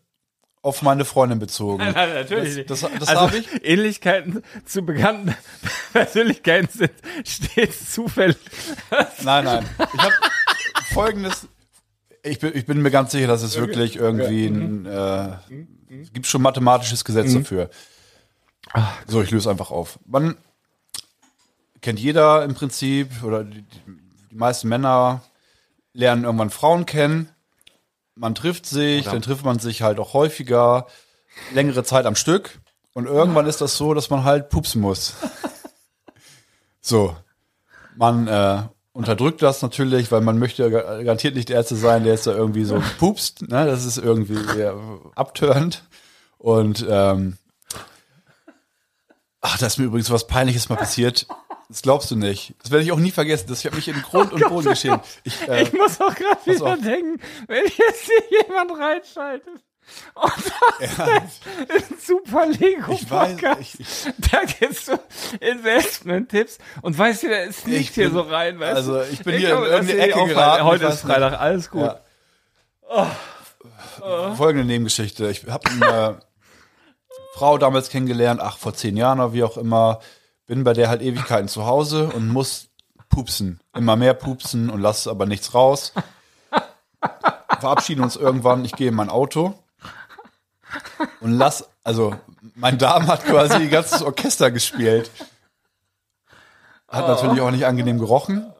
[SPEAKER 4] auf meine Freundin bezogen.
[SPEAKER 3] Nein, natürlich nicht.
[SPEAKER 4] Das, das, das
[SPEAKER 3] also,
[SPEAKER 4] habe ich.
[SPEAKER 3] Ähnlichkeiten zu bekannten Persönlichkeiten sind stets zufällig.
[SPEAKER 4] Nein, nein. Ich habe folgendes. Ich bin, ich bin mir ganz sicher, dass es wirklich irgendwie ein. Äh, es gibt schon mathematisches Gesetz dafür. So, ich löse einfach auf. Man kennt jeder im Prinzip, oder die, die, meisten Männer lernen irgendwann Frauen kennen. man trifft sich, dann trifft man sich halt auch häufiger, längere Zeit am Stück. Und irgendwann ist das so, dass man halt pupsen muss. so. Man äh, unterdrückt das natürlich, weil man möchte garantiert nicht der Erste sein, der jetzt da irgendwie so pupst. Ne? Das ist irgendwie abtörend. Und ähm, ach, da ist mir übrigens was Peinliches mal passiert. Das glaubst du nicht. Das werde ich auch nie vergessen. Das ich habe mich in Grund und Boden geschämt. Ich, äh,
[SPEAKER 3] Ich muss auch gerade wieder
[SPEAKER 4] auf.
[SPEAKER 3] denken, wenn jetzt hier jemand reinschaltet und das ist ein super lego
[SPEAKER 4] ich weiß,
[SPEAKER 3] Podcast.
[SPEAKER 4] ich, ich,
[SPEAKER 3] Da gibt's so Investment-Tipps und weißt du, es liegt
[SPEAKER 4] Ich
[SPEAKER 3] hier so rein, weißt
[SPEAKER 4] also
[SPEAKER 3] du?
[SPEAKER 4] ich bin hier
[SPEAKER 3] glaube,
[SPEAKER 4] in irgendeine
[SPEAKER 3] ich
[SPEAKER 4] Ecke geraten.
[SPEAKER 3] Freitag. Heute
[SPEAKER 4] ich
[SPEAKER 3] ist
[SPEAKER 4] weiß nicht.
[SPEAKER 3] Freitag, alles gut.
[SPEAKER 4] Ja. Folgende Nebengeschichte. Ich habe eine Frau damals kennengelernt, ach, vor zehn Jahren oder wie auch immer. Bin bei der halt Ewigkeiten zu Hause und muss pupsen. Immer mehr pupsen und lasse aber nichts raus. Verabschieden uns irgendwann. Ich gehe in mein Auto und lass, also mein Darm hat quasi ein ganzes Orchester gespielt. Hat natürlich auch nicht angenehm gerochen.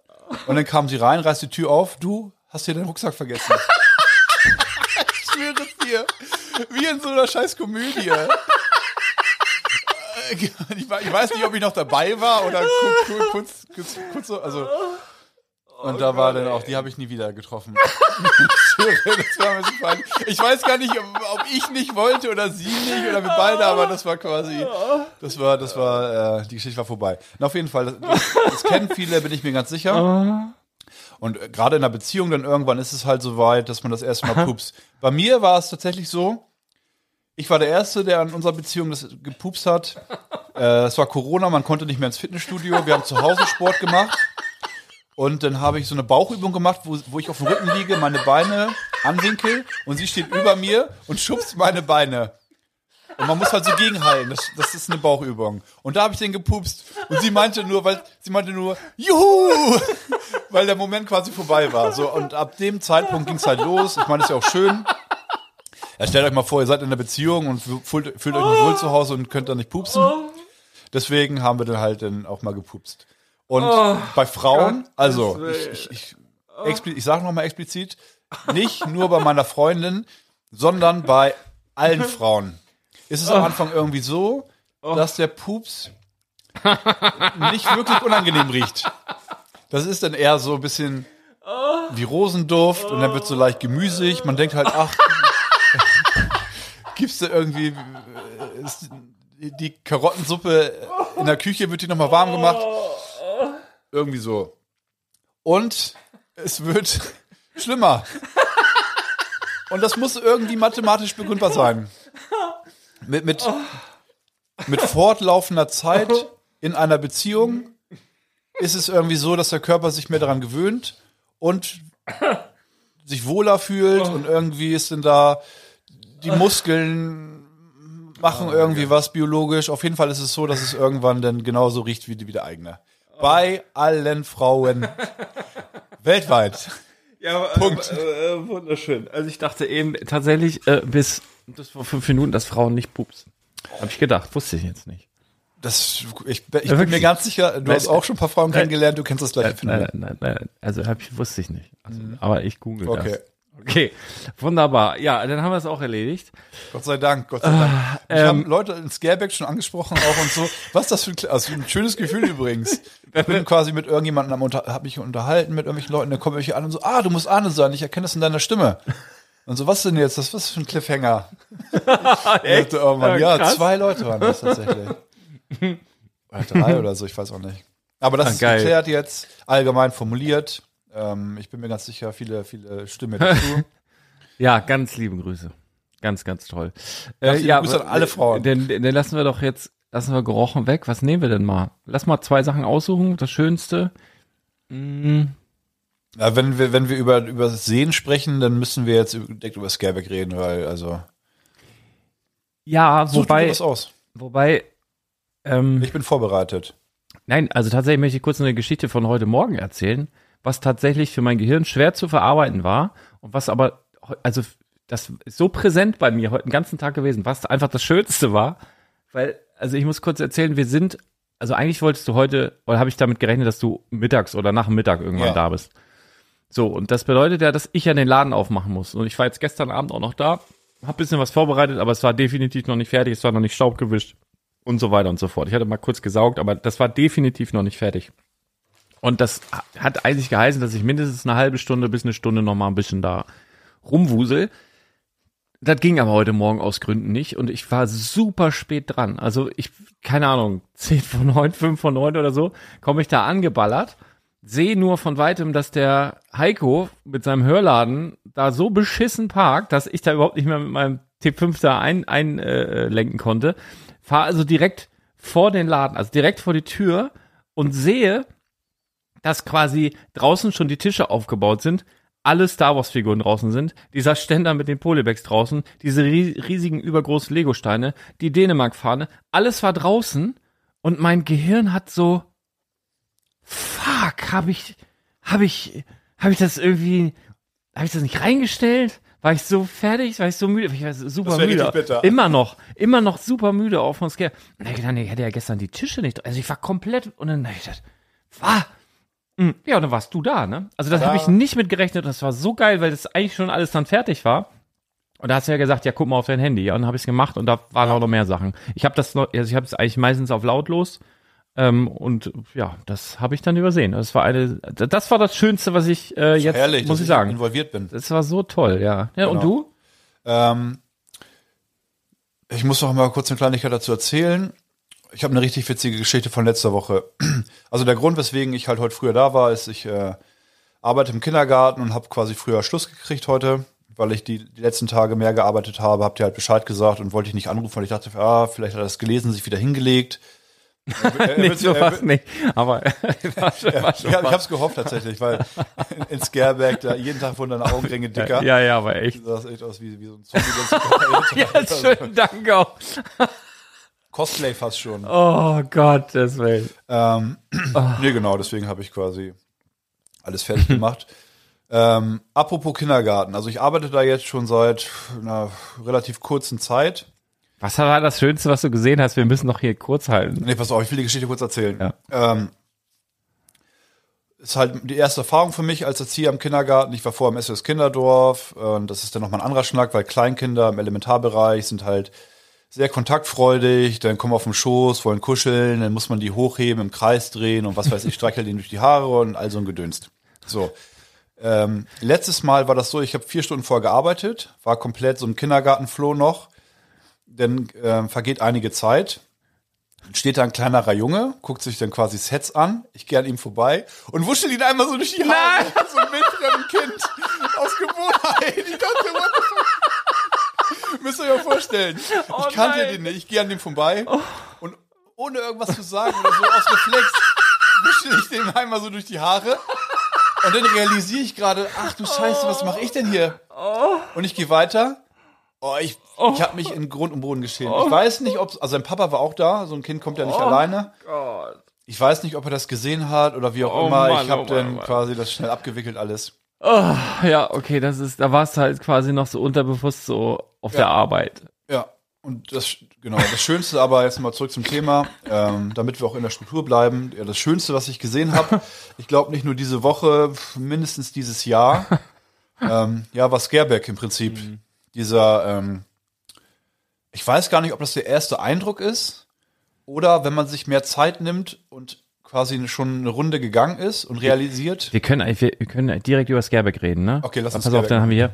[SPEAKER 4] Und dann kam sie rein, reißt die Tür auf. Du hast hier den Rucksack vergessen. ich schwöre es dir. Wie in so einer scheiß Komödie. Ich we- ich weiß nicht, ob ich noch dabei war oder kurz, kurz, kurz, so, also. Und da war dann auch, die habe ich nie wieder getroffen. Ich weiß gar nicht, ob, ich nicht wollte oder sie nicht oder wir beide, aber das war quasi, das war, das war, äh, die Geschichte war vorbei. Und auf jeden Fall, das, das kennen viele, bin ich mir ganz sicher. Und gerade in einer Beziehung, dann irgendwann ist es halt so weit, dass man das erste Mal pupst. Bei mir war es tatsächlich so, ich war der Erste, der an unserer Beziehung das gepupst hat. Äh, es war Corona, man konnte nicht mehr ins Fitnessstudio. Wir haben zu Hause Sport gemacht. Und dann habe ich so eine Bauchübung gemacht, wo, wo ich auf dem Rücken liege, meine Beine anwinkel und sie steht über mir und schubst meine Beine. Und man muss halt so gegenhalten. Das, das ist eine Bauchübung. Und da habe ich den gepupst. Und sie meinte nur, weil sie meinte nur, Juhu! Weil der Moment quasi vorbei war. So, und ab dem Zeitpunkt ging es halt los. Ich meine, ist ja auch schön. Ja, stellt euch mal vor, ihr seid in einer Beziehung und fühlt, fühlt euch nicht wohl zu Hause und könnt dann nicht pupsen. Deswegen haben wir dann halt dann auch mal gepupst. Und bei Frauen, also ich, ich, ich, ich sage nochmal explizit, nicht nur bei meiner Freundin, sondern bei allen Frauen. Ist es am Anfang irgendwie so, dass der Pups nicht wirklich unangenehm riecht. Das ist dann eher so ein bisschen wie Rosenduft und dann wird so leicht gemüsig. Man denkt halt, ach, da irgendwie äh, die Karottensuppe in der Küche wird die nochmal warm gemacht? Irgendwie so. Und es wird schlimmer. Und das muss irgendwie mathematisch begründbar sein. Mit, mit, mit fortlaufender Zeit in einer Beziehung ist es irgendwie so, dass der Körper sich mehr daran gewöhnt und sich wohler fühlt und irgendwie ist denn da die Muskeln machen irgendwie was biologisch. Auf jeden Fall ist es so, dass es irgendwann dann genauso riecht wie, wie der eigene. Bei allen Frauen weltweit.
[SPEAKER 3] Ja,
[SPEAKER 4] Punkt.
[SPEAKER 3] Äh, äh, wunderschön. Also ich dachte eben tatsächlich äh, bis das vor fünf Minuten, dass Frauen nicht pupsen. Habe ich gedacht, wusste ich jetzt nicht.
[SPEAKER 4] Das, ich, ich bin
[SPEAKER 3] wirklich?
[SPEAKER 4] mir ganz sicher, du
[SPEAKER 3] Nein,
[SPEAKER 4] hast auch schon ein paar Frauen kennengelernt, du kennst das gleiche
[SPEAKER 3] Nein,
[SPEAKER 4] Phänomen.
[SPEAKER 3] nein, nein, nein. Also hab ich, wusste ich nicht. Also, Aber ich google
[SPEAKER 4] Okay.
[SPEAKER 3] das. Okay, wunderbar. Ja, dann haben wir es auch erledigt.
[SPEAKER 4] Gott sei Dank, Gott sei Dank. Mich
[SPEAKER 3] ähm,
[SPEAKER 4] haben Leute in Scareback schon angesprochen auch und so. Was ist das für ein, also ein schönes Gefühl übrigens. Ich bin quasi mit irgendjemandem am unter, hab mich unterhalten mit irgendwelchen Leuten, dann kommen welche an und so, ah, du musst Arne sein, ich erkenne das in deiner Stimme. Und so, was denn jetzt? Das was für ein Cliffhanger? Echt? Oh Mann,
[SPEAKER 3] Ja, krass.
[SPEAKER 4] zwei Leute waren das tatsächlich. Oder drei oder so, ich weiß auch nicht. Aber das
[SPEAKER 3] Ah,
[SPEAKER 4] ist
[SPEAKER 3] geil.
[SPEAKER 4] geklärt jetzt, allgemein formuliert. Ähm, ich bin mir ganz sicher, viele, viele Stimmen dazu.
[SPEAKER 3] Ja, ganz liebe Grüße. Ganz, ganz toll. Äh,
[SPEAKER 4] liebe Grüße an alle Frauen.
[SPEAKER 3] Dann, dann lassen wir doch jetzt, lassen wir gerochen weg. Was nehmen wir denn mal? Lass mal zwei Sachen aussuchen. Das Schönste.
[SPEAKER 4] Ja, wenn wir, wenn wir über, über das Sehen sprechen, dann müssen wir jetzt direkt über Scareback reden, weil, also,
[SPEAKER 3] Ja,
[SPEAKER 4] such
[SPEAKER 3] wobei,
[SPEAKER 4] was aus.
[SPEAKER 3] wobei, ähm,
[SPEAKER 4] Ich bin vorbereitet.
[SPEAKER 3] nein, also tatsächlich möchte ich kurz eine Geschichte von heute Morgen erzählen, was tatsächlich für mein Gehirn schwer zu verarbeiten war und was aber, also das ist so präsent bei mir heute den ganzen Tag gewesen, was einfach das Schönste war, weil, also ich muss kurz erzählen, wir sind, also eigentlich wolltest du heute, oder habe ich damit gerechnet, dass du mittags oder nach dem Mittag irgendwann
[SPEAKER 4] Ja.
[SPEAKER 3] da bist. So, und das bedeutet ja, dass ich ja den Laden aufmachen muss. Und ich war jetzt gestern Abend auch noch da, hab bisschen was vorbereitet, aber es war definitiv noch nicht fertig, es war noch nicht staubgewischt und so weiter und so fort. Ich hatte mal kurz gesaugt, aber das war definitiv noch nicht fertig. Und das hat eigentlich geheißen, dass ich mindestens eine halbe Stunde bis eine Stunde noch mal ein bisschen da rumwusel. Das ging aber heute Morgen aus Gründen nicht und ich war super spät dran. Also ich, keine Ahnung, 10 von 9, 5 von 9 oder so, komme ich da angeballert, sehe nur von weitem, dass der Heiko mit seinem Hörladen da so beschissen parkt, dass ich da überhaupt nicht mehr mit meinem T5 da einlenken ein, äh, konnte. Fahre also direkt vor den Laden, also direkt vor die Tür und sehe, dass quasi draußen schon die Tische aufgebaut sind, alle Star Wars Figuren draußen sind, dieser Ständer mit den Polybags draußen, diese riesigen übergroßen Lego Steine, die Dänemark Fahne, alles war draußen und mein Gehirn hat so fuck, habe ich habe ich habe ich das irgendwie habe ich das nicht reingestellt? War ich so fertig? War ich so müde? Ich war super müde. Immer noch, immer noch super müde auch von Scare. Und dann gedacht, ich hatte ja gestern die Tische nicht. Also ich war komplett und dann ich dachte, was? Hm, ja, und dann warst du da, ne? Also das ja. habe ich nicht mit gerechnet. Das war so geil, weil das eigentlich schon alles dann fertig war. Und da hast du ja gesagt, ja, guck mal auf dein Handy. Ja, und dann habe ich es gemacht und da waren auch noch mehr Sachen. Ich habe das noch, also ich habe es eigentlich meistens auf lautlos. Ähm, und ja, das habe ich dann übersehen. Das war eine, das war das Schönste, was ich äh, jetzt, herrlich, muss ich sagen,
[SPEAKER 4] involviert bin.
[SPEAKER 3] Das war so toll, ja. Ja, genau. und du?
[SPEAKER 4] Ähm, ich muss noch mal kurz eine Kleinigkeit dazu erzählen ich habe eine richtig witzige Geschichte von letzter Woche. Also der Grund, weswegen ich halt heute früher da war, ist, ich äh, arbeite im Kindergarten und habe quasi früher Schluss gekriegt heute, weil ich die, die letzten Tage mehr gearbeitet habe, habt ihr halt Bescheid gesagt und wollte ich nicht anrufen, weil ich dachte, ah, vielleicht hat er das gelesen, sich wieder hingelegt.
[SPEAKER 3] Er, er, nicht so was nicht, aber
[SPEAKER 4] war schon, war schon ich habe es gehofft tatsächlich, weil in, in Scareback da jeden Tag wurden deine Augenringe dicker.
[SPEAKER 3] Ja, ja, aber echt.
[SPEAKER 4] Du sahst echt aus wie, wie so ein Zombie.
[SPEAKER 3] ja, schönen Dank auch.
[SPEAKER 4] Cosplay fast schon.
[SPEAKER 3] Oh Gott, das will.
[SPEAKER 4] Ähm, oh. Nee, genau, deswegen habe ich quasi alles fertig gemacht. ähm, apropos Kindergarten, also ich arbeite da jetzt schon seit einer relativ kurzen Zeit.
[SPEAKER 3] Was war das Schönste, was du gesehen hast? Wir müssen noch hier kurz halten.
[SPEAKER 4] Nee, pass auf, ich will die Geschichte kurz erzählen.
[SPEAKER 3] Ja.
[SPEAKER 4] Ähm, ist halt die erste Erfahrung für mich als Erzieher im Kindergarten. Ich war vorher im SOS Kinderdorf und das ist dann nochmal ein anderer Schnack, weil Kleinkinder im Elementarbereich sind halt sehr kontaktfreudig, dann kommen auf den Schoß, wollen kuscheln, dann muss man die hochheben, im Kreis drehen und was weiß ich, streichel denen durch die Haare und all so ein Gedönst. So. Ähm, letztes Mal war das so, ich habe vier Stunden vorher gearbeitet, war komplett so im Kindergartenfloh noch. Dann äh, vergeht einige Zeit. Steht da ein kleinerer Junge, guckt sich dann quasi Sets an. Ich gehe an ihm vorbei und wuschel ihn einmal so durch die Haare. Nein. So ein wildfremden Kind aus Gewohnheit. Ich dachte, what the fuck? Müsst ihr euch vorstellen. Oh ich kannte nein. den nicht. Ich gehe an dem vorbei oh. und ohne irgendwas zu sagen oder so aus Reflex wische ich dem einmal so durch die Haare. Und dann realisiere ich gerade, ach du Scheiße, was mache ich denn hier? Oh. Und ich gehe weiter. Oh, ich, oh. ich habe mich in Grund und Boden geschämt. Ich weiß nicht, ob also sein Papa war auch da. So ein Kind kommt ja nicht alleine. Gott. Ich weiß nicht, ob er das gesehen hat oder wie auch immer. Mann, ich habe dann quasi das schnell abgewickelt alles.
[SPEAKER 3] Oh, ja, okay, das ist, da warst du halt quasi noch so unterbewusst so auf ja. der Arbeit.
[SPEAKER 4] Ja, und das, genau, das Schönste aber, jetzt mal zurück zum Thema, ähm, damit wir auch in der Struktur bleiben. Ja, das Schönste, was ich gesehen habe, ich glaube nicht nur diese Woche, mindestens dieses Jahr, ähm, ja, war Scareback im Prinzip. Mhm. Dieser, ähm, ich weiß gar nicht, ob das der erste Eindruck ist oder wenn man sich mehr Zeit nimmt und quasi schon eine Runde gegangen ist und realisiert.
[SPEAKER 3] Wir können, wir, können direkt über Scareback reden, ne?
[SPEAKER 4] Okay, lass uns
[SPEAKER 3] Pass auf, dann haben wir hier.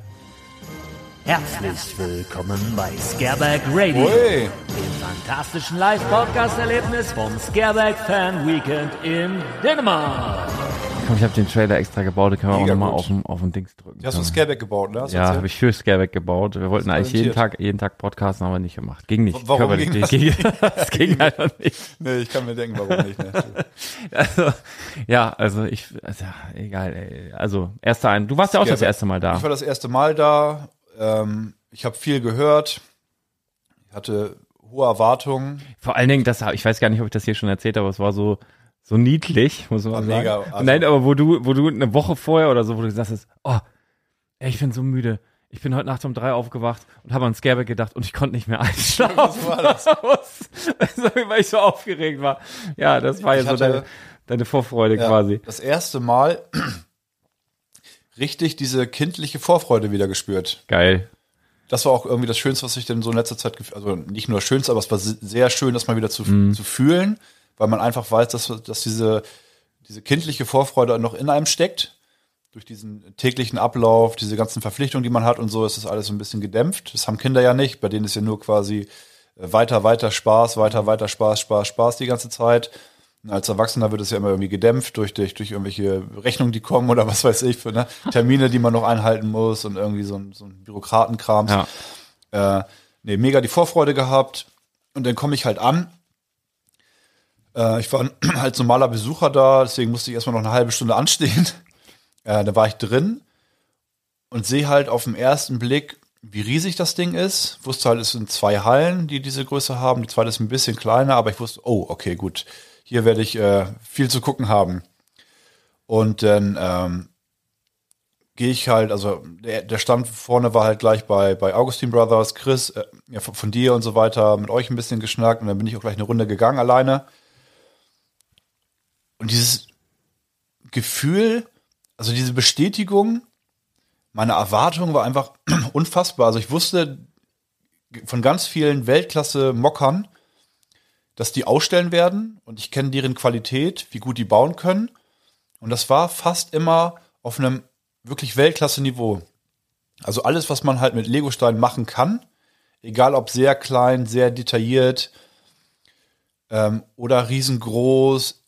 [SPEAKER 5] Herzlich willkommen bei Scareback Radio, Ui. dem fantastischen Live-Podcast-Erlebnis vom Scareback Fan Weekend in Dänemark.
[SPEAKER 3] Komm, ich habe den Trailer extra gebaut, da können wir auch nochmal auf den, auf den Dings drücken.
[SPEAKER 4] hast du Scareback gebaut, ne? Hast
[SPEAKER 3] ja, habe ich für Scareback gebaut. Wir wollten eigentlich jeden Tag, jeden Tag podcasten, aber nicht gemacht. Ging nicht.
[SPEAKER 4] Warum Körperlich. ging das? Ging,
[SPEAKER 3] das ging einfach nicht.
[SPEAKER 4] Nee, ich kann mir denken, warum nicht. Ne?
[SPEAKER 3] also, ja, also ich, also, egal, ey. Also, erster ein. Du warst ja auch Scareback. das erste Mal da.
[SPEAKER 4] Ich war das erste Mal da. Ähm, ich habe viel gehört. Ich hatte hohe Erwartungen.
[SPEAKER 3] Vor allen Dingen, das, ich weiß gar nicht, ob ich das hier schon erzählt habe, aber es war so, so niedlich, muss man War sagen. Mega, also Nein, aber wo du, wo du eine Woche vorher oder so, wo du gesagt hast, oh, ey, ich bin so müde. Ich bin heute Nacht um drei aufgewacht und habe an Scareback gedacht und ich konnte nicht mehr einschlafen. Was war das? Weil ich so aufgeregt war. Ja, das war ja so deine, deine Vorfreude ja, quasi.
[SPEAKER 4] Das erste Mal richtig diese kindliche Vorfreude wieder gespürt.
[SPEAKER 3] Geil.
[SPEAKER 4] Das war auch irgendwie das Schönste, was ich denn so in letzter Zeit, also nicht nur das Schönste, aber es war sehr schön, das mal wieder zu, mhm. zu fühlen, weil man einfach weiß, dass, dass diese, diese kindliche Vorfreude noch in einem steckt. Durch diesen täglichen Ablauf, diese ganzen Verpflichtungen, die man hat und so, ist das alles so ein bisschen gedämpft. Das haben Kinder ja nicht, bei denen ist ja nur quasi äh, weiter, weiter Spaß, weiter, weiter Spaß, Spaß, Spaß die ganze Zeit. Als Erwachsener wird es ja immer irgendwie gedämpft durch, durch, durch irgendwelche Rechnungen, die kommen oder was weiß ich für ne? Termine, die man noch einhalten muss und irgendwie so ein, so ein Bürokratenkram. Ja. Äh, nee, mega die Vorfreude gehabt. Und dann komme ich halt an. Äh, ich war als normaler Besucher da, deswegen musste ich erstmal noch eine halbe Stunde anstehen. Äh, da war ich drin und sehe halt auf den ersten Blick, wie riesig das Ding ist. Wusste halt, es sind zwei Hallen, die diese Größe haben. Die zweite ist ein bisschen kleiner, aber ich wusste, oh, okay, gut hier werde ich äh, viel zu gucken haben. Und dann ähm, gehe ich halt, also der, der Stand vorne war halt gleich bei, bei Augustin Brothers, Chris, äh, ja, von, von, dir und so weiter, mit euch ein bisschen geschnackt und dann bin ich auch gleich eine Runde gegangen alleine. Und dieses Gefühl, also diese Bestätigung, meine Erwartung war einfach unfassbar. Also ich wusste von ganz vielen Weltklasse-Mockern, dass die ausstellen werden und ich kenne deren Qualität, wie gut die bauen können. Und das war fast immer auf einem wirklich Weltklasse-Niveau. Also alles, was man halt mit Legosteinen machen kann, egal ob sehr klein, sehr detailliert ähm, oder riesengroß,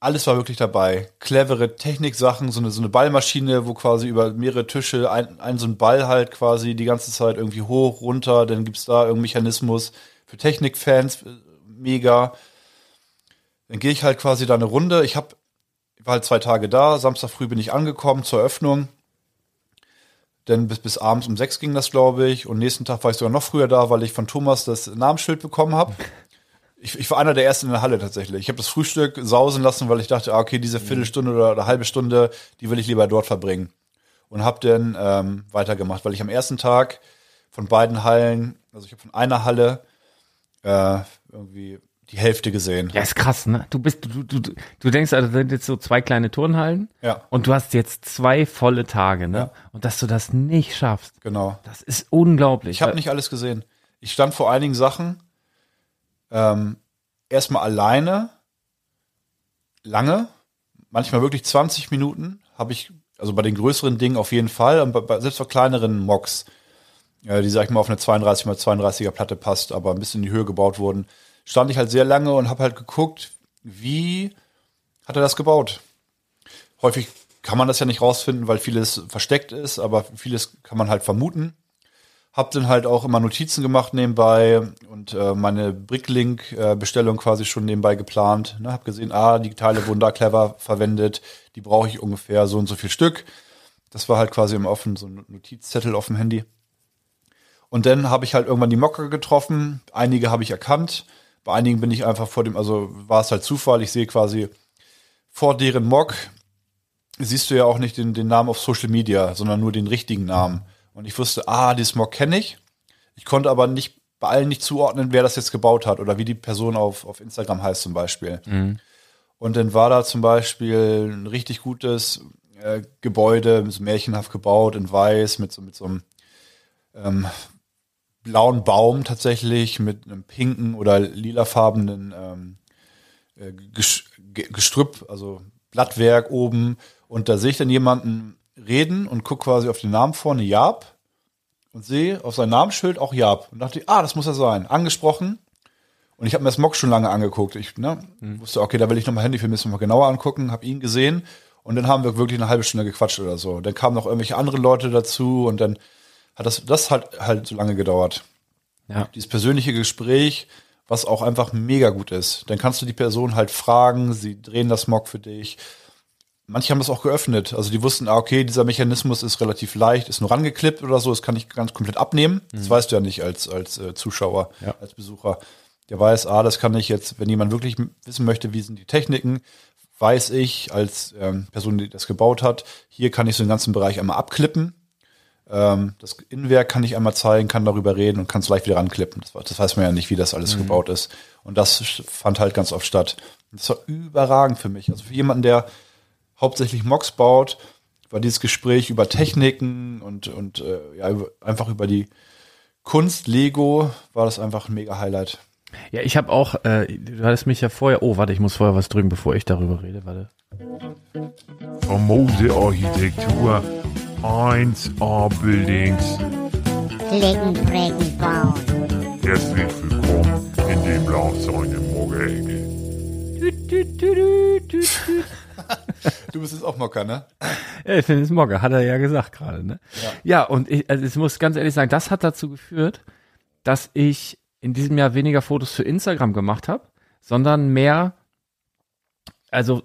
[SPEAKER 4] alles war wirklich dabei. Clevere Techniksachen, so eine, so eine Ballmaschine, wo quasi über mehrere Tische ein, ein so ein Ball halt quasi die ganze Zeit irgendwie hoch, runter, dann gibt's da irgendeinen Mechanismus für Technikfans mega. Dann gehe ich halt quasi da eine Runde. Ich hab, war halt zwei Tage da. Samstag früh bin ich angekommen zur Eröffnung. Denn bis, bis abends um sechs ging das, glaube ich. Und nächsten Tag war ich sogar noch früher da, weil ich von Thomas das Namensschild bekommen habe. Ich, ich war einer der ersten in der Halle tatsächlich. Ich habe das Frühstück sausen lassen, weil ich dachte, ah, okay, diese Viertelstunde oder, oder halbe Stunde, die will ich lieber dort verbringen. Und habe dann ähm, weitergemacht, weil ich am ersten Tag von beiden Hallen, also ich habe von einer Halle äh, irgendwie die Hälfte gesehen.
[SPEAKER 3] Ja, ist krass, ne? Du bist, du, du, du denkst, also das sind jetzt so zwei kleine Turnhallen.
[SPEAKER 4] Ja.
[SPEAKER 3] Und du hast jetzt zwei volle Tage, ne? Ja. Und dass du das nicht schaffst.
[SPEAKER 4] Genau.
[SPEAKER 3] Das ist unglaublich.
[SPEAKER 4] Ich habe nicht alles gesehen. Ich stand vor einigen Sachen ähm, erstmal alleine, lange, manchmal wirklich 20 Minuten habe ich, also bei den größeren Dingen auf jeden Fall, und bei, selbst bei kleineren Mocks die, sag ich mal, auf eine 32 x 32er Platte passt, aber ein bisschen in die Höhe gebaut wurden, stand ich halt sehr lange und habe halt geguckt, wie hat er das gebaut? Häufig kann man das ja nicht rausfinden, weil vieles versteckt ist, aber vieles kann man halt vermuten. Hab dann halt auch immer Notizen gemacht nebenbei und äh, meine Bricklink-Bestellung quasi schon nebenbei geplant. Ne, hab gesehen, ah, die Teile wurden da clever verwendet, die brauche ich ungefähr so und so viel Stück. Das war halt quasi im offen, so ein Notizzettel auf dem Handy. Und dann habe ich halt irgendwann die Mocker getroffen. Einige habe ich erkannt. Bei einigen bin ich einfach vor dem, also war es halt Zufall. Ich sehe quasi vor deren Mock, siehst du ja auch nicht den, den Namen auf Social Media, sondern nur den richtigen Namen. Und ich wusste, ah, dieses Mock kenne ich. Ich konnte aber nicht bei allen nicht zuordnen, wer das jetzt gebaut hat oder wie die Person auf, auf Instagram heißt zum Beispiel. Mhm. Und dann war da zum Beispiel ein richtig gutes äh, Gebäude, so märchenhaft gebaut in weiß, mit so, mit so einem ähm, blauen Baum tatsächlich mit einem pinken oder lilafarbenen ähm, äh, Gestrüpp, also Blattwerk oben. Und da sehe ich dann jemanden reden und gucke quasi auf den Namen vorne, Jab. Und sehe auf sein Namensschild auch Jab. Und dachte, ah, das muss er sein. Angesprochen. Und ich habe mir das Mock schon lange angeguckt. Ich ne, mhm. wusste, okay, da will ich nochmal Handy für mich mal genauer angucken, habe ihn gesehen. Und dann haben wir wirklich eine halbe Stunde gequatscht oder so. Dann kamen noch irgendwelche andere Leute dazu und dann hat das, das hat halt so lange gedauert. Ja. Dieses persönliche Gespräch, was auch einfach mega gut ist. Dann kannst du die Person halt fragen, sie drehen das Mock für dich. Manche haben das auch geöffnet. Also die wussten, ah, okay, dieser Mechanismus ist relativ leicht, ist nur rangeklippt oder so, das kann ich ganz komplett abnehmen. Mhm. Das weißt du ja nicht als, als äh, Zuschauer, ja. als Besucher. Der weiß, ah, das kann ich jetzt, wenn jemand wirklich wissen möchte, wie sind die Techniken, weiß ich als ähm, Person, die das gebaut hat, hier kann ich so den ganzen Bereich einmal abklippen ähm, das Innenwerk kann ich einmal zeigen, kann darüber reden und kann es leicht wieder ranklippen. Das, das, weiß man ja nicht, wie das alles mhm. gebaut ist. Und das fand halt ganz oft statt. Das war überragend für mich. Also für jemanden, der hauptsächlich Mocks baut war dieses Gespräch über Techniken und, und äh, ja, einfach über die Kunst Lego war das einfach ein mega Highlight.
[SPEAKER 3] Ja, ich habe auch, äh, du hattest mich ja vorher, oh, warte, ich muss vorher was drücken, bevor ich darüber rede, warte.
[SPEAKER 6] Famose Architektur, 1A Buildings.
[SPEAKER 7] Klicken, prägen, bauen.
[SPEAKER 6] Herzlich willkommen in dem Laufzeuge Morgenecke.
[SPEAKER 4] Du bist jetzt auch Mocker, ne?
[SPEAKER 3] Ja, ich finde es Mogge, hat er ja gesagt gerade, ne? Ja, ja und ich, also ich muss ganz ehrlich sagen, das hat dazu geführt, dass ich in diesem Jahr weniger Fotos für Instagram gemacht habe, sondern mehr, also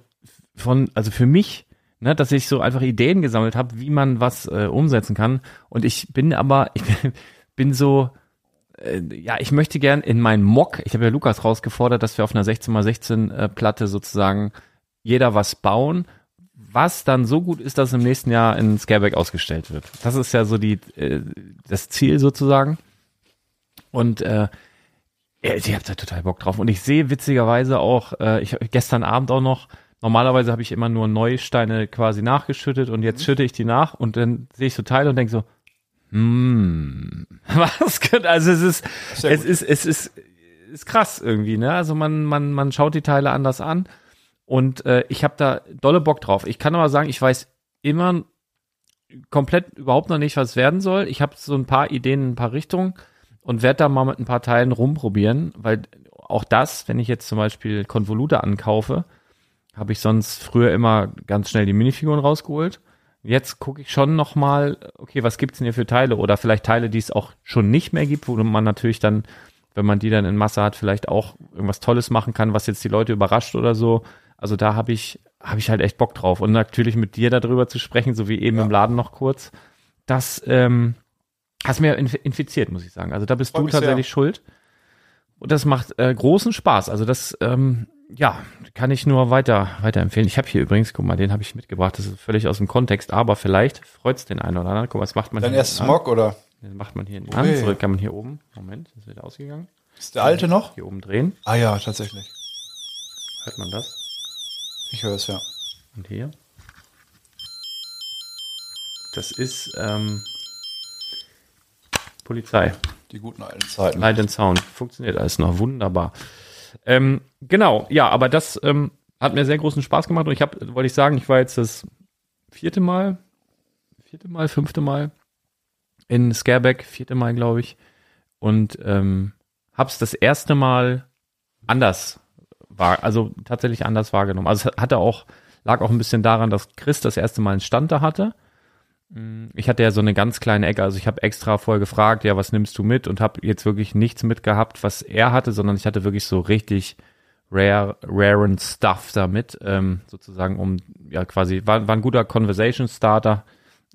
[SPEAKER 3] von, also für mich, ne, dass ich so einfach Ideen gesammelt habe, wie man was äh, umsetzen kann. Und ich bin aber, ich bin, bin so, äh, ja, ich möchte gern in meinen Mock, ich habe ja Lukas rausgefordert, dass wir auf einer 16x16 äh, Platte sozusagen jeder was bauen, was dann so gut ist, dass im nächsten Jahr in Scareback ausgestellt wird. Das ist ja so die, äh, das Ziel sozusagen. Und äh, ich habe da total Bock drauf. Und ich sehe witzigerweise auch, äh, ich gestern Abend auch noch, normalerweise habe ich immer nur Neusteine quasi nachgeschüttet und jetzt schütte ich die nach und dann sehe ich so Teile und denke so, hm, was könnte, also es ist, es ist, es ist, ist krass irgendwie, ne? Also man, man, man schaut die Teile anders an und äh, ich habe da dolle Bock drauf. Ich kann aber sagen, ich weiß immer komplett überhaupt noch nicht, was es werden soll. Ich habe so ein paar Ideen, ein paar Richtungen und werde da mal mit ein paar Teilen rumprobieren, weil auch das, wenn ich jetzt zum Beispiel Konvolute ankaufe, habe ich sonst früher immer ganz schnell die Minifiguren rausgeholt. Jetzt gucke ich schon noch mal, okay, was gibt's denn hier für Teile oder vielleicht Teile, die es auch schon nicht mehr gibt, wo man natürlich dann, wenn man die dann in Masse hat, vielleicht auch irgendwas Tolles machen kann, was jetzt die Leute überrascht oder so. Also da habe ich habe ich halt echt Bock drauf und natürlich mit dir darüber zu sprechen, so wie eben ja. im Laden noch kurz. Das ähm, hast mir infiziert, muss ich sagen. Also da bist Freut du tatsächlich sehr. schuld. Und das macht äh, großen Spaß. Also das, ähm, ja, kann ich nur weiter weiterempfehlen. Ich habe hier übrigens, guck mal, den habe ich mitgebracht. Das ist völlig aus dem Kontext, aber vielleicht freut's den einen oder anderen. Guck mal, was macht man
[SPEAKER 4] Dein erst Smog oder?
[SPEAKER 3] Den macht man hier in Hand. So kann man hier oben. Moment, ist wieder ausgegangen.
[SPEAKER 4] Ist der alte noch?
[SPEAKER 3] Hier oben drehen.
[SPEAKER 4] Ah ja, tatsächlich.
[SPEAKER 3] Hört man das?
[SPEAKER 4] Ich höre es ja.
[SPEAKER 3] Und hier? Das ist ähm, Polizei.
[SPEAKER 4] Die guten alten Zeiten.
[SPEAKER 3] Light and Sound. Funktioniert alles noch wunderbar. Ähm, genau, ja, aber das ähm, hat mir sehr großen Spaß gemacht und ich habe, wollte ich sagen, ich war jetzt das vierte Mal, vierte Mal, fünfte Mal in Scareback, vierte Mal, glaube ich, und ähm, hab's das erste Mal anders war, also tatsächlich anders wahrgenommen. Also es hatte auch, lag auch ein bisschen daran, dass Chris das erste Mal einen Stand da hatte ich hatte ja so eine ganz kleine Ecke, also ich habe extra vorher gefragt, ja, was nimmst du mit und habe jetzt wirklich nichts mitgehabt, was er hatte, sondern ich hatte wirklich so richtig rare, raren Stuff damit, ähm, sozusagen, um ja quasi, war, war ein guter Conversation Starter.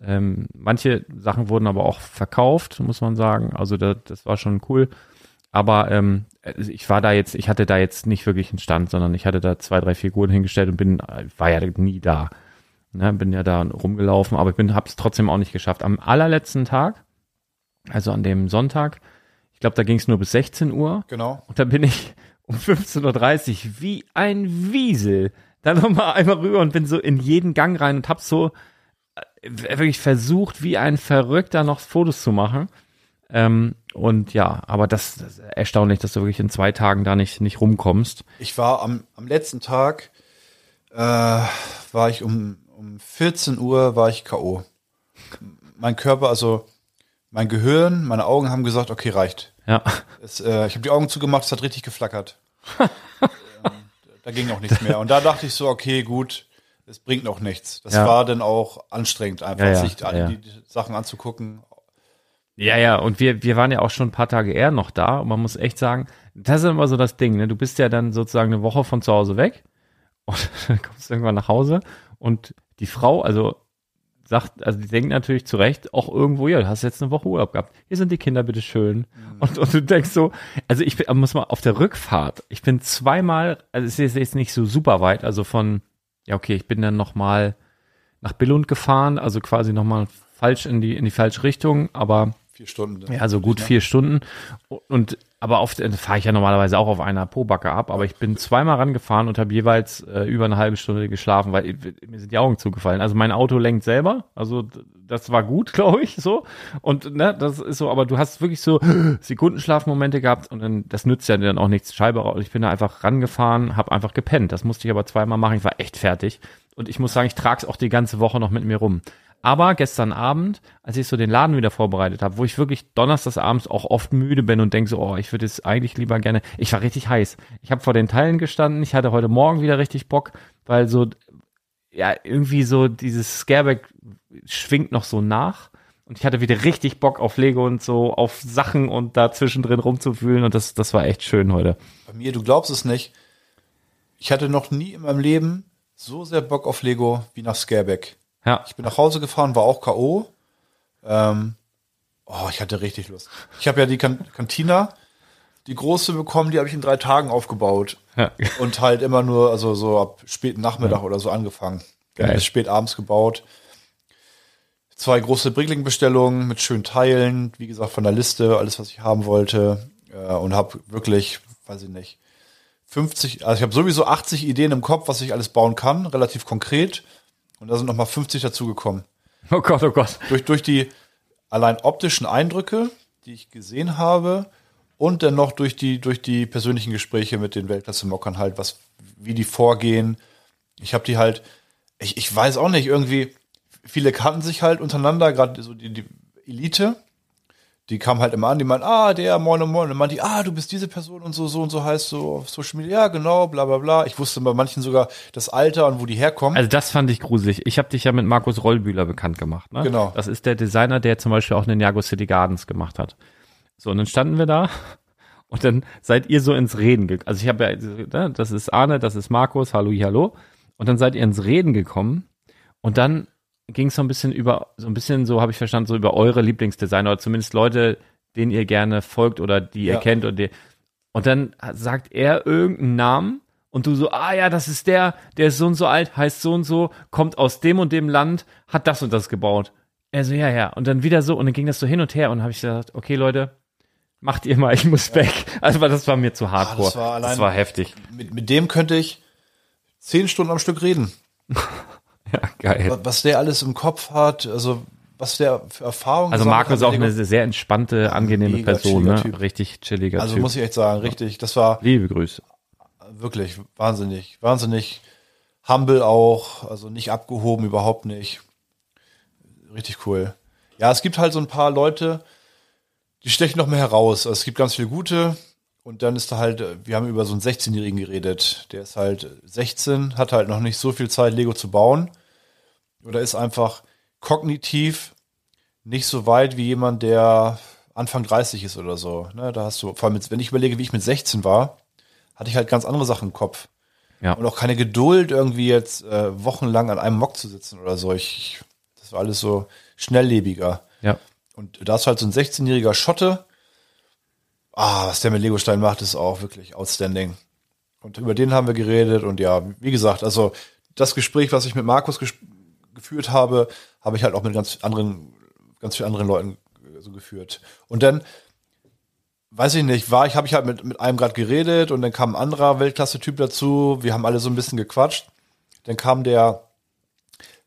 [SPEAKER 3] Ähm, manche Sachen wurden aber auch verkauft, muss man sagen. Also da, das war schon cool. Aber ähm, ich war da jetzt, ich hatte da jetzt nicht wirklich einen Stand, sondern ich hatte da zwei, drei Figuren hingestellt und bin, war ja nie da. Ne, bin ja da rumgelaufen, aber ich bin, hab's trotzdem auch nicht geschafft. Am allerletzten Tag, also an dem Sonntag, ich glaube, da ging es nur bis 16 Uhr.
[SPEAKER 4] Genau.
[SPEAKER 3] Und da bin ich um 15.30 Uhr wie ein Wiesel dann nochmal einmal rüber und bin so in jeden Gang rein und hab so äh, wirklich versucht, wie ein Verrückter noch Fotos zu machen. Ähm, und ja, aber das, das, ist erstaunlich, dass du wirklich in zwei Tagen da nicht, nicht rumkommst.
[SPEAKER 4] Ich war am, am letzten Tag, äh, war ich um um 14 Uhr war ich K.O. Mein Körper, also mein Gehirn, meine Augen haben gesagt, okay, reicht.
[SPEAKER 3] Ja.
[SPEAKER 4] Es, äh, ich habe die Augen zugemacht, es hat richtig geflackert. ähm, da ging auch nichts mehr. Und da dachte ich so, okay, gut, es bringt noch nichts. Das ja. war dann auch anstrengend, einfach ja, ja, sich alle die, Sachen anzugucken.
[SPEAKER 3] Ja, ja, und wir, wir waren ja auch schon ein paar Tage eher noch da und man muss echt sagen, das ist immer so das Ding, ne? Du bist ja dann sozusagen eine Woche von zu Hause weg und dann kommst du irgendwann nach Hause und die Frau, also sagt, also die denkt natürlich zu Recht auch irgendwo, ja, du hast jetzt eine Woche Urlaub gehabt. Hier sind die Kinder, bitteschön. Mhm. Und, und du denkst so, also ich bin, muss mal auf der Rückfahrt, ich bin zweimal, also es ist jetzt nicht so super weit, also von, ja, okay, ich bin dann nochmal nach Billund gefahren, also quasi nochmal falsch in die, in die falsche Richtung, aber
[SPEAKER 4] vier Stunden.
[SPEAKER 3] Ja, also gut ne? vier Stunden. Und aber oft äh, fahre ich ja normalerweise auch auf einer Pobacke ab, aber ich bin zweimal rangefahren und habe jeweils äh, über eine halbe Stunde geschlafen, weil äh, mir sind die Augen zugefallen. Also mein Auto lenkt selber, also das war gut, glaube ich, so. Und ne, das ist so, aber du hast wirklich so Sekundenschlafmomente gehabt und dann das nützt ja dann auch nichts. Scheibe raus. Ich bin da einfach rangefahren, habe einfach gepennt. Das musste ich aber zweimal machen. Ich war echt fertig und ich muss sagen, ich trage es auch die ganze Woche noch mit mir rum. Aber gestern Abend, als ich so den Laden wieder vorbereitet habe, wo ich wirklich donnerstags abends auch oft müde bin und denke so, oh, ich würde jetzt eigentlich lieber gerne, ich war richtig heiß. Ich habe vor den Teilen gestanden, ich hatte heute Morgen wieder richtig Bock, weil so, ja, irgendwie so dieses Scareback schwingt noch so nach. Und ich hatte wieder richtig Bock auf Lego und so, auf Sachen und da zwischendrin rumzufühlen und das, das war echt schön heute.
[SPEAKER 4] Bei mir, du glaubst es nicht, ich hatte noch nie in meinem Leben so sehr Bock auf Lego wie nach Scareback.
[SPEAKER 3] Ja,
[SPEAKER 4] Ich bin nach Hause gefahren, war auch K.O. Ähm, oh, ich hatte richtig Lust. Ich habe ja die kan Cantina, die große bekommen, die habe ich in drei Tagen aufgebaut.
[SPEAKER 3] Ja.
[SPEAKER 4] Und halt immer nur, also so ab späten Nachmittag oder so angefangen.
[SPEAKER 3] Geil.
[SPEAKER 4] Bis spät abends gebaut. Zwei große Brickling-Bestellungen mit schönen Teilen, wie gesagt, von der Liste, alles, was ich haben wollte. Äh, und habe wirklich, weiß ich nicht, 50, also ich habe sowieso 80 Ideen im Kopf, was ich alles bauen kann, relativ konkret. Und da sind nochmal 50 dazugekommen.
[SPEAKER 3] oh Gott, oh Gott.
[SPEAKER 4] Durch, durch die allein optischen Eindrücke, die ich gesehen habe, und dann noch durch die, durch die persönlichen Gespräche mit den Weltklasse-Mockern halt, was, wie die vorgehen. Ich habe die halt, ich, ich weiß auch nicht, irgendwie, viele kannten sich halt untereinander, gerade so die, die Elite. Die kamen halt immer an, die meinten, ah, der, moin, moin, und dann meinten die, ah, du bist diese Person und so, so und so heißt so auf Social Media, ja, genau, bla, bla, bla. Ich wusste bei manchen sogar das Alter und wo die herkommen.
[SPEAKER 3] Also das fand ich gruselig. Ich habe dich ja mit Markus Rollbühler bekannt gemacht. Ne?
[SPEAKER 4] Genau.
[SPEAKER 3] Das ist der Designer, der zum Beispiel auch den Jago City Gardens gemacht hat. So, und dann standen wir da und dann seid ihr so ins Reden gekommen. Also ich habe ja, ne, das ist Arne, das ist Markus, hallo, hallo. Und dann seid ihr ins Reden gekommen und dann ging es so ein bisschen über, so ein bisschen, so habe ich verstanden, so über eure Lieblingsdesigner oder zumindest Leute, denen ihr gerne folgt oder die ihr
[SPEAKER 4] Ja.
[SPEAKER 3] kennt und die, und dann sagt er irgendeinen Namen und du so, ah ja, das ist der, der ist so und so alt, heißt so und so, kommt aus dem und dem Land, hat das und das gebaut. Er so, ja, ja. Und dann wieder so, und dann ging das so hin und her und habe ich gesagt, okay, Leute, macht ihr mal, ich muss weg. Also das war mir zu hardcore.
[SPEAKER 4] das war allein-
[SPEAKER 3] das war heftig.
[SPEAKER 4] mit, mit dem könnte ich zehn Stunden am Stück reden.
[SPEAKER 3] Ja, geil.
[SPEAKER 4] Was- der alles im Kopf hat, also was der für Erfahrungen
[SPEAKER 3] Also Marco ist auch eine sehr entspannte, angenehme
[SPEAKER 4] mega
[SPEAKER 3] Person, ne?
[SPEAKER 4] Typ.
[SPEAKER 3] Richtig chilliger
[SPEAKER 4] Also
[SPEAKER 3] Typ.
[SPEAKER 4] muss ich echt sagen, richtig, das war
[SPEAKER 3] Liebe Grüße.
[SPEAKER 4] wirklich wahnsinnig, wahnsinnig humble auch, also nicht abgehoben, überhaupt nicht. Richtig cool. Ja, es gibt halt so ein paar Leute, die stechen noch mehr heraus. Also es gibt ganz viele gute und dann ist da halt, äh, wir haben über so einen 16-Jährigen geredet. Der ist halt 16, hat halt noch nicht so viel Zeit, Lego zu bauen. Oder ist einfach kognitiv nicht so weit wie jemand, der Anfang 30 ist oder so. Ne, da hast du, vor allem, jetzt, wenn ich überlege, wie ich mit 16 war, hatte ich halt ganz andere Sachen im Kopf.
[SPEAKER 3] Ja.
[SPEAKER 4] Und auch keine Geduld, irgendwie jetzt äh, wochenlang an einem Mock zu sitzen oder so. Ich, ich, das war alles so schnelllebiger.
[SPEAKER 3] Ja.
[SPEAKER 4] Und da ist halt so ein 16-jähriger Schotte. Ah, was der mit Legostein macht, ist auch wirklich outstanding. Und über den haben wir geredet und ja, wie gesagt, also das Gespräch, was ich mit Markus geführt habe, habe ich halt auch mit ganz anderen, ganz vielen anderen Leuten so geführt. Und dann, weiß ich nicht, war ich, habe ich halt mit, mit einem gerade geredet und dann kam ein anderer Weltklasse-Typ dazu. Wir haben alle so ein bisschen gequatscht. Dann kam der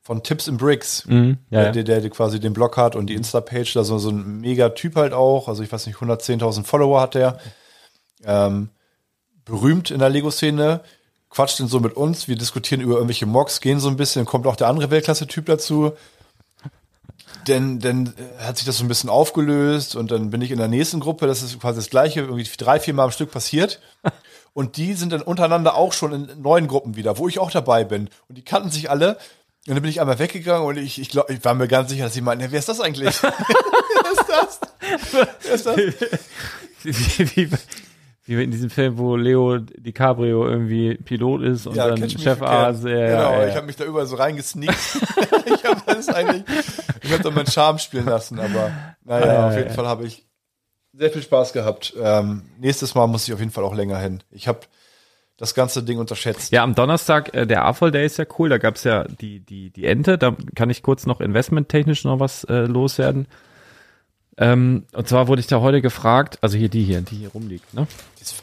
[SPEAKER 4] von Tips and Bricks,
[SPEAKER 3] Mhm, ja, ja.
[SPEAKER 4] der, der, der quasi den Blog hat und die Insta-Page, da so, so ein mega Typ halt auch. Also ich weiß nicht, 110.000 Follower hat der. Ähm, berühmt in der Lego-Szene, quatscht dann so mit uns, wir diskutieren über irgendwelche Mocks, gehen so ein bisschen, kommt auch der andere Weltklasse-Typ dazu. Denn dann äh, hat sich das so ein bisschen aufgelöst und dann bin ich in der nächsten Gruppe, das ist quasi das gleiche, irgendwie drei, vier Mal am Stück passiert. Und die sind dann untereinander auch schon in neuen Gruppen wieder, wo ich auch dabei bin. Und die kannten sich alle. Und dann bin ich einmal weggegangen und ich, ich, glaub, ich war mir ganz sicher, dass sie meinten, ja, wer ist das eigentlich? wer ist das? Wer ist das?
[SPEAKER 3] wie, wie, wie in diesem Film, wo Leo DiCaprio irgendwie Pilot ist und dann
[SPEAKER 4] Catch Me If
[SPEAKER 3] Chef
[SPEAKER 4] You Can.
[SPEAKER 3] Arzt. Ja,
[SPEAKER 4] genau,
[SPEAKER 3] ja,
[SPEAKER 4] ich
[SPEAKER 3] ja.
[SPEAKER 4] habe mich da überall so reingesneakt. ich habe das eigentlich, ich habe da meinen Charme spielen lassen, aber naja,
[SPEAKER 3] Ah, ja,
[SPEAKER 4] auf jeden
[SPEAKER 3] ja.
[SPEAKER 4] Fall habe ich sehr viel Spaß gehabt. Ähm, nächstes Mal muss ich auf jeden Fall auch länger hin. Ich habe das ganze Ding unterschätzt.
[SPEAKER 3] Ja, am Donnerstag, äh, der AFOL Day ist ja cool, da gab's ja die, die, die Ente, da kann ich kurz noch investmenttechnisch noch was äh, loswerden. Ähm, und zwar wurde ich da heute gefragt, also hier die hier, die hier rumliegt, ne?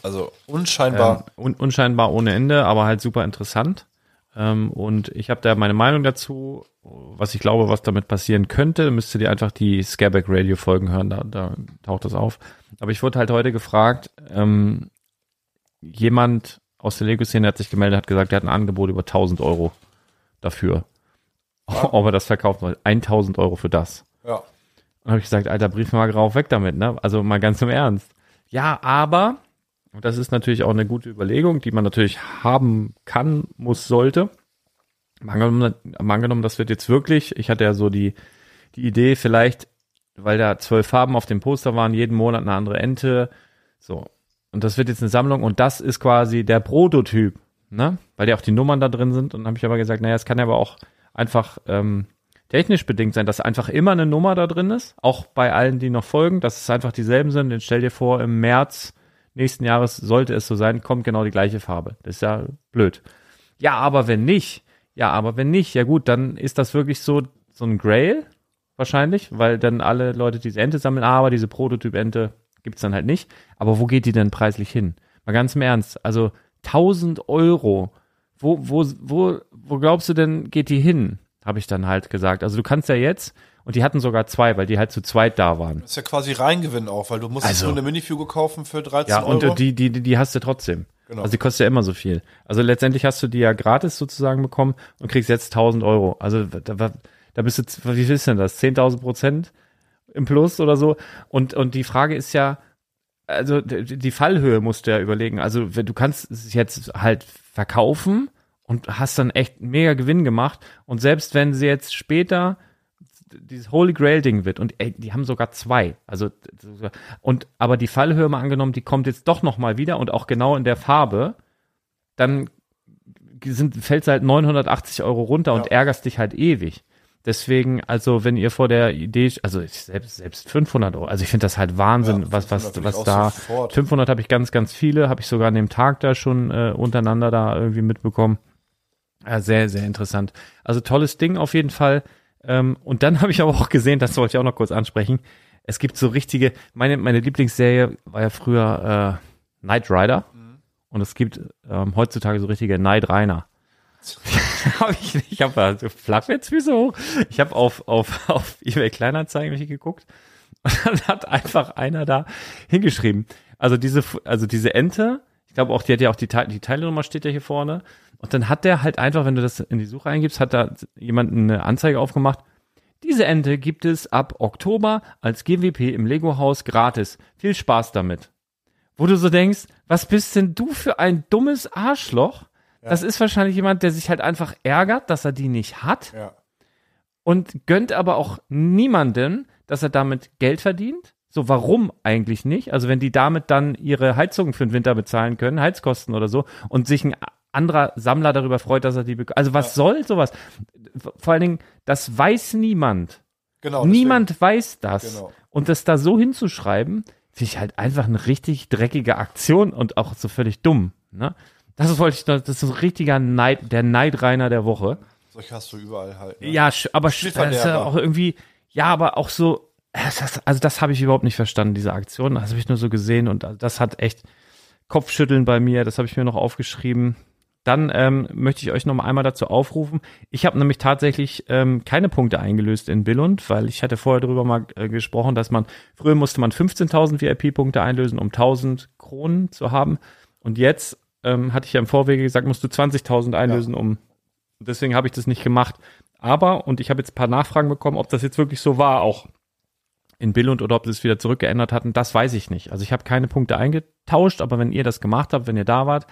[SPEAKER 4] Also unscheinbar.
[SPEAKER 3] Ähm, un unscheinbar ohne Ende, aber halt super interessant. Ähm, und ich habe da meine Meinung dazu, was ich glaube, was damit passieren könnte. Müsstet ihr einfach die Scareback Radio Folgen hören, da, da taucht das auf. Aber ich wurde halt heute gefragt, ähm, jemand aus der Lego-Szene hat sich gemeldet, hat gesagt, er hat ein Angebot über 1000 Euro dafür. Ob er das verkaufen soll. 1000 Euro für das.
[SPEAKER 4] ja.
[SPEAKER 3] Und habe ich gesagt, alter Briefmarke rauf, weg damit, ne? Also mal ganz im Ernst. Ja, aber, und das ist natürlich auch eine gute Überlegung, die man natürlich haben kann, muss, sollte. Mal angenommen, das wird jetzt wirklich, ich hatte ja so die, die Idee, vielleicht, weil da zwölf Farben auf dem Poster waren, jeden Monat eine andere Ente, so. Und das wird jetzt eine Sammlung und das ist quasi der Prototyp, ne? Weil ja auch die Nummern da drin sind. Und habe ich aber gesagt, naja, es kann ja aber auch einfach ähm, technisch bedingt sein, dass einfach immer eine Nummer da drin ist, auch bei allen, die noch folgen, dass es einfach dieselben sind. Denn stell dir vor, im März nächsten Jahres sollte es so sein, kommt genau die gleiche Farbe. Das ist ja blöd. Ja, aber wenn nicht, ja, aber wenn nicht, ja gut, dann ist das wirklich so, so ein Grail wahrscheinlich, weil dann alle Leute diese Ente sammeln, ah, aber diese Prototyp-Ente gibt's dann halt nicht. Aber wo geht die denn preislich hin? Mal ganz im Ernst, also 1000 Euro, wo, wo, wo, wo glaubst du denn, geht die hin? Habe ich dann halt gesagt. Also du kannst ja jetzt, und die hatten sogar zwei, weil die halt zu zweit da waren.
[SPEAKER 4] Das ist ja quasi Reingewinn auch, weil du musst
[SPEAKER 3] Also-
[SPEAKER 4] nur eine Minifigur kaufen für 13
[SPEAKER 3] Ja, und
[SPEAKER 4] Euro.
[SPEAKER 3] die, die, die, hast du trotzdem.
[SPEAKER 4] Genau.
[SPEAKER 3] Also die kostet ja immer so viel. Also letztendlich hast du die ja gratis sozusagen bekommen und kriegst jetzt 1000 Euro. Also da, da bist du, wie viel ist denn das? 10.000 Prozent im Plus oder so? Und, und die Frage ist ja, also die Fallhöhe musst du ja überlegen. Also du kannst es jetzt halt verkaufen und hast dann echt mega Gewinn gemacht. Und selbst wenn sie jetzt später dieses Holy Grail Ding wird und ey, die haben sogar zwei. Also und aber die Fallhöhe mal angenommen, die kommt jetzt doch noch mal wieder und auch genau in der Farbe, dann sind fällt halt 980 Euro runter und
[SPEAKER 4] Ja.
[SPEAKER 3] ärgerst dich halt ewig. Deswegen, also wenn ihr vor der Idee, also ich selbst selbst 500 Euro, also ich finde das halt Wahnsinn,
[SPEAKER 4] Ja,
[SPEAKER 3] was
[SPEAKER 4] 500
[SPEAKER 3] was was da
[SPEAKER 4] sofort.
[SPEAKER 3] 500 habe ich ganz ganz viele, habe ich sogar an dem Tag da schon äh, untereinander da irgendwie mitbekommen. Ja, sehr sehr interessant. Also tolles Ding auf jeden Fall. Ähm, und dann habe ich aber auch gesehen, das wollte ich auch noch kurz ansprechen. Es gibt so richtige, meine, meine Lieblingsserie war ja früher äh, Knight Rider. Und es gibt ähm, heutzutage so richtige Knight Rainer. hab ich nicht, ich habe also Flachwitzfüße hoch. Ich habe auf, auf, auf eBay Kleinanzeigen hab ich geguckt. Und dann hat einfach einer da hingeschrieben. Also diese, also diese Ente, ich glaube auch, die hat ja auch die, Teil- die Teilenummer steht ja hier vorne. Und dann hat der halt einfach, wenn du das in die Suche eingibst, hat da jemand eine Anzeige aufgemacht. Diese Ente gibt es ab Oktober als GWP im Lego-Haus gratis. Viel Spaß damit. Wo du so denkst, was bist denn du für ein dummes Arschloch? Das ist wahrscheinlich jemand, der sich halt einfach ärgert, dass er die nicht hat
[SPEAKER 4] ja.
[SPEAKER 3] und gönnt aber auch niemanden, dass er damit Geld verdient. So, warum eigentlich nicht? Also, wenn die damit dann ihre Heizungen für den Winter bezahlen können, Heizkosten oder so, und sich ein anderer Sammler darüber freut, dass er die bekommt. Also, was soll sowas? Vor allen Dingen, das weiß niemand.
[SPEAKER 4] Genau. deswegen.
[SPEAKER 3] Niemand weiß das.
[SPEAKER 4] Genau.
[SPEAKER 3] Und das da so hinzuschreiben, finde ich halt einfach eine richtig dreckige Aktion und auch so völlig dumm. Ne? Das wollte ich das ist ein richtiger Neid, der Neidreiner der Woche.
[SPEAKER 4] Solche hast du überall halt. Ne?
[SPEAKER 3] Ja, aber das ist ja auch irgendwie, ja, aber auch so, äh, also das habe ich überhaupt nicht verstanden, diese Aktion. Das habe ich nur so gesehen und das hat echt Kopfschütteln bei mir. Das habe ich mir noch aufgeschrieben. Dann ähm, möchte ich euch noch mal einmal dazu aufrufen. Ich habe nämlich tatsächlich ähm, keine Punkte eingelöst in Billund, weil ich hatte vorher darüber mal äh, gesprochen, dass man früher musste man 15.000 VIP-Punkte einlösen, um 1.000 Kronen zu haben. Und jetzt ähm, hatte ich ja im Vorwege gesagt, musst du 20.000 einlösen, um Deswegen habe ich das nicht gemacht. Aber, und ich habe jetzt ein paar Nachfragen bekommen, ob das jetzt wirklich so war, auch in Billund oder ob sie es wieder zurückgeändert hatten, das weiß ich nicht. Also ich habe keine Punkte eingetauscht, aber wenn ihr das gemacht habt, wenn ihr da wart,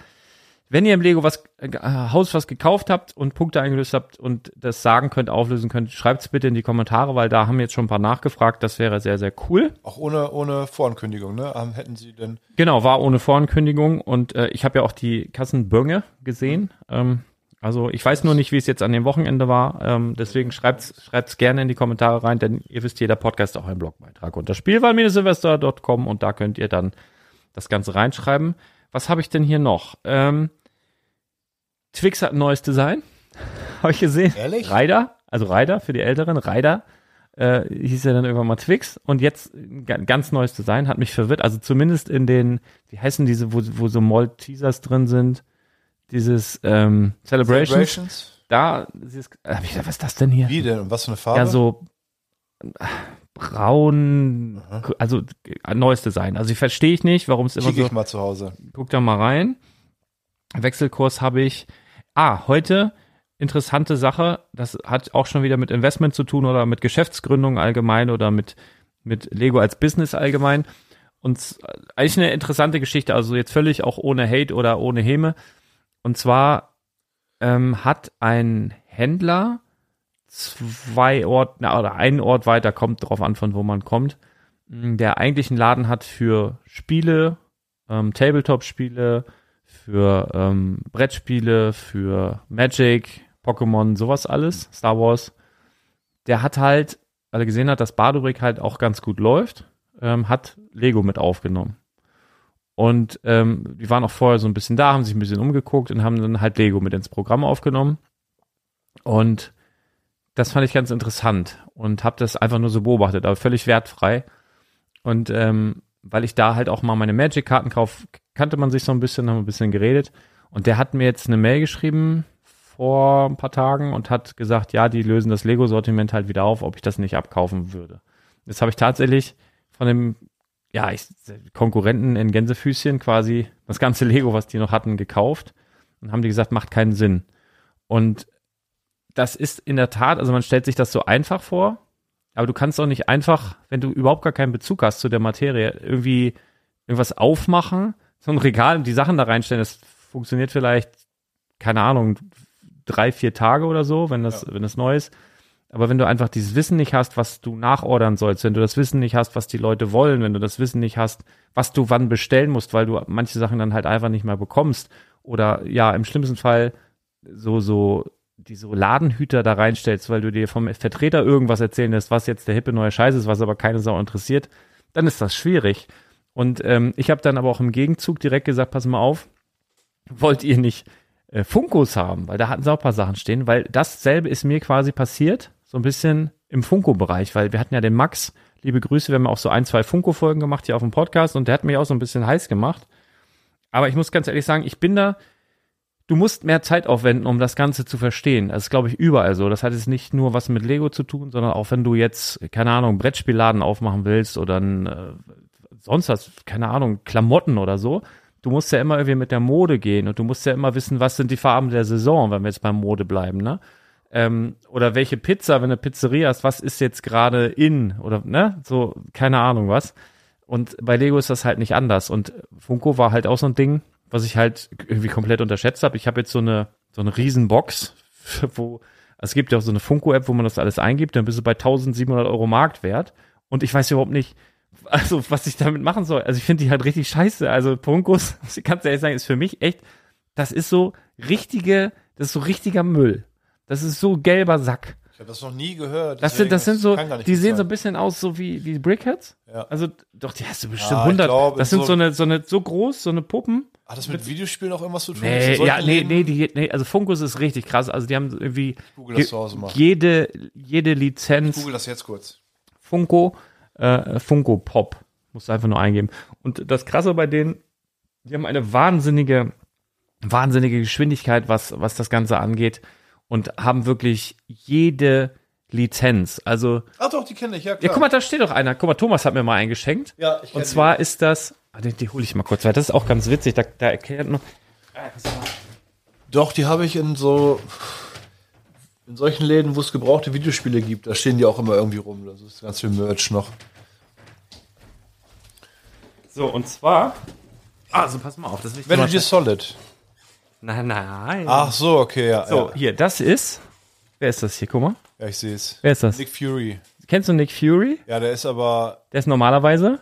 [SPEAKER 3] wenn ihr im Lego was äh, Haus was gekauft habt und Punkte eingelöst habt und das sagen könnt, auflösen könnt, schreibt es bitte in die Kommentare, weil da haben jetzt schon ein paar nachgefragt. Das wäre sehr, sehr cool.
[SPEAKER 4] Auch ohne, ohne Vorankündigung, ne? Ähm, hätten sie denn.
[SPEAKER 3] Genau, war ohne Vorankündigung und äh, ich habe ja auch die Kassenbönge gesehen. Ähm, also ich weiß nur nicht, wie es jetzt an dem Wochenende war. Ähm, deswegen schreibt's schreibt's gerne in die Kommentare rein, denn ihr wisst, jeder Podcast auch ein Blogbeitrag unter spielwahl-silvester.com und da könnt ihr dann das Ganze reinschreiben. Was habe ich denn hier noch? Ähm, Twix hat ein neues Design. habe ich gesehen.
[SPEAKER 4] Ehrlich?
[SPEAKER 3] Rider, also Rider für die Älteren, Rider Äh, hieß er dann irgendwann mal Twix und jetzt ein ga- ganz neues Design, hat mich verwirrt. Also zumindest in den, wie heißen diese, wo, wo so Maltesers drin sind, dieses ähm, Celebrations.
[SPEAKER 4] Celebrations?
[SPEAKER 3] Da, dieses, hab ich gedacht, was ist das denn hier?
[SPEAKER 4] Wie denn? Und was für eine Farbe?
[SPEAKER 3] Ja, so braun, also äh, neues Design. Also ich verstehe ich nicht, warum es immer
[SPEAKER 4] Kicke
[SPEAKER 3] so
[SPEAKER 4] ich mal zu Hause.
[SPEAKER 3] guck da mal rein. Wechselkurs habe ich. Ah, heute interessante Sache. Das hat auch schon wieder mit Investment zu tun oder mit Geschäftsgründung allgemein oder mit, mit Lego als Business allgemein. Und eigentlich eine interessante Geschichte, also jetzt völlig auch ohne Hate oder ohne Häme. Und zwar ähm, hat ein Händler zwei Ort, na, oder einen Ort weiter, kommt drauf an, von wo man kommt, mh, der eigentlich einen Laden hat für Spiele, ähm, Tabletop-Spiele, für ähm, Brettspiele, für Magic, Pokémon, sowas alles, Star Wars. Der hat halt, weil er gesehen hat, dass Bardorik halt auch ganz gut läuft, ähm, hat Lego mit aufgenommen. Und ähm, die waren auch vorher so ein bisschen da, haben sich ein bisschen umgeguckt und haben dann halt Lego mit ins Programm aufgenommen. Und das fand ich ganz interessant und habe das einfach nur so beobachtet, aber völlig wertfrei. Und ähm, weil ich da halt auch mal meine Magic-Karten kaufe, kannte man sich so ein bisschen, haben ein bisschen geredet. Und der hat mir jetzt eine Mail geschrieben vor ein paar Tagen und hat gesagt, ja, die lösen das Lego-Sortiment halt wieder auf, ob ich das nicht abkaufen würde. Jetzt habe ich tatsächlich von dem, ja, ich, Konkurrenten in Gänsefüßchen quasi das ganze Lego, was die noch hatten, gekauft und haben die gesagt, macht keinen Sinn. Und das ist in der Tat, also man stellt sich das so einfach vor, aber du kannst auch nicht einfach, wenn du überhaupt gar keinen Bezug hast zu der Materie, irgendwie irgendwas aufmachen, so ein Regal und die Sachen da reinstellen. Das funktioniert vielleicht, keine Ahnung, drei, vier Tage oder so, wenn das, wenn das neu ist. Aber wenn du einfach dieses Wissen nicht hast, was du nachordern sollst, wenn du das Wissen nicht hast, was die Leute wollen, wenn du das Wissen nicht hast, was du wann bestellen musst, weil du manche Sachen dann halt einfach nicht mehr bekommst oder ja, im schlimmsten Fall so, so, die so Ladenhüter da reinstellst, weil du dir vom Vertreter irgendwas erzählen lässt, was jetzt der hippe neue Scheiß ist, was aber keine Sau interessiert, dann ist das schwierig. Und ähm, ich habe dann aber auch im Gegenzug direkt gesagt, pass mal auf, wollt ihr nicht äh, Funkos haben? Weil da hatten sie auch ein paar Sachen stehen, weil dasselbe ist mir quasi passiert, so ein bisschen im Funko-Bereich, weil wir hatten ja den Max, liebe Grüße, wir haben auch so ein, zwei Funko-Folgen gemacht hier auf dem Podcast und der hat mich auch so ein bisschen heiß gemacht. Aber ich muss ganz ehrlich sagen, ich bin da, du musst mehr Zeit aufwenden, um das Ganze zu verstehen. Das ist, glaube ich, überall so. Das hat jetzt nicht nur was mit Lego zu tun, sondern auch wenn du jetzt, keine Ahnung, Brettspielladen aufmachen willst oder ein, äh, sonst was, keine Ahnung, Klamotten oder so. Du musst ja immer irgendwie mit der Mode gehen und du musst ja immer wissen, was sind die Farben der Saison, wenn wir jetzt beim Mode bleiben, ne? Ähm, oder welche Pizza, wenn du Pizzeria hast, was ist jetzt gerade in oder ne? So, keine Ahnung was. Und bei Lego ist das halt nicht anders. Und Funko war halt auch so ein Ding, was ich halt irgendwie komplett unterschätzt habe. Ich habe jetzt so eine, so eine Riesenbox, wo, also es gibt ja auch so eine Funko-App, wo man das alles eingibt, dann bist du bei 1700 Euro Marktwert. Und ich weiß überhaupt nicht, also was ich damit machen soll. Also ich finde die halt richtig scheiße. Also Funkos, ich ganz ehrlich sagen, ist für mich echt, das ist so richtige, das ist so richtiger Müll. Das ist so gelber Sack.
[SPEAKER 4] Ich habe das noch nie gehört.
[SPEAKER 3] Das sind, das sind so, die sehen so
[SPEAKER 4] sein.
[SPEAKER 3] ein bisschen aus so wie, wie Brickheads.
[SPEAKER 4] Ja.
[SPEAKER 3] Also, doch, die hast du bestimmt
[SPEAKER 4] ich
[SPEAKER 3] 100.
[SPEAKER 4] glaube,
[SPEAKER 3] das sind
[SPEAKER 4] so-
[SPEAKER 3] so, eine, so eine, so groß, so eine Puppen.
[SPEAKER 4] Hat das mit Videospielen auch irgendwas zu tun?
[SPEAKER 3] Nee, ja, nee, nee, die, nee, also Funkus ist richtig krass. Also die haben irgendwie
[SPEAKER 4] mal.
[SPEAKER 3] jede, jede Lizenz
[SPEAKER 4] Google das jetzt kurz.
[SPEAKER 3] Funko, äh, Funko Pop. Musst du einfach nur eingeben. Und das Krasse bei denen, die haben eine wahnsinnige, wahnsinnige Geschwindigkeit, was, was das Ganze angeht. Und haben wirklich jede Lizenz. Also,
[SPEAKER 4] Ach doch, die kenne ich, ja klar.
[SPEAKER 3] ja, guck mal, da steht doch einer. Guck mal, Thomas hat mir mal eingeschenkt.
[SPEAKER 4] Ja, ich kenn
[SPEAKER 3] Und zwar ist das, ah, die, die hole ich mal kurz, weil das ist auch ganz witzig. Da, da erklärt noch,
[SPEAKER 4] Doch, die habe ich in so in solchen Läden, wo es gebrauchte Videospiele gibt. Da stehen die auch immer irgendwie rum. Das ist ganz viel Merch noch.
[SPEAKER 3] so, und zwar, also pass mal auf, das ich dir
[SPEAKER 4] Metal Gear Solid.
[SPEAKER 3] Nein, nein.
[SPEAKER 4] Ach so, okay, ja.
[SPEAKER 3] so,
[SPEAKER 4] ja.
[SPEAKER 3] hier, das ist, wer ist das hier? Guck mal.
[SPEAKER 4] ja ich sehe es.
[SPEAKER 3] Wer ist das?
[SPEAKER 4] Nick Fury.
[SPEAKER 3] Kennst du Nick Fury?
[SPEAKER 4] Ja, der ist aber
[SPEAKER 3] Der ist normalerweise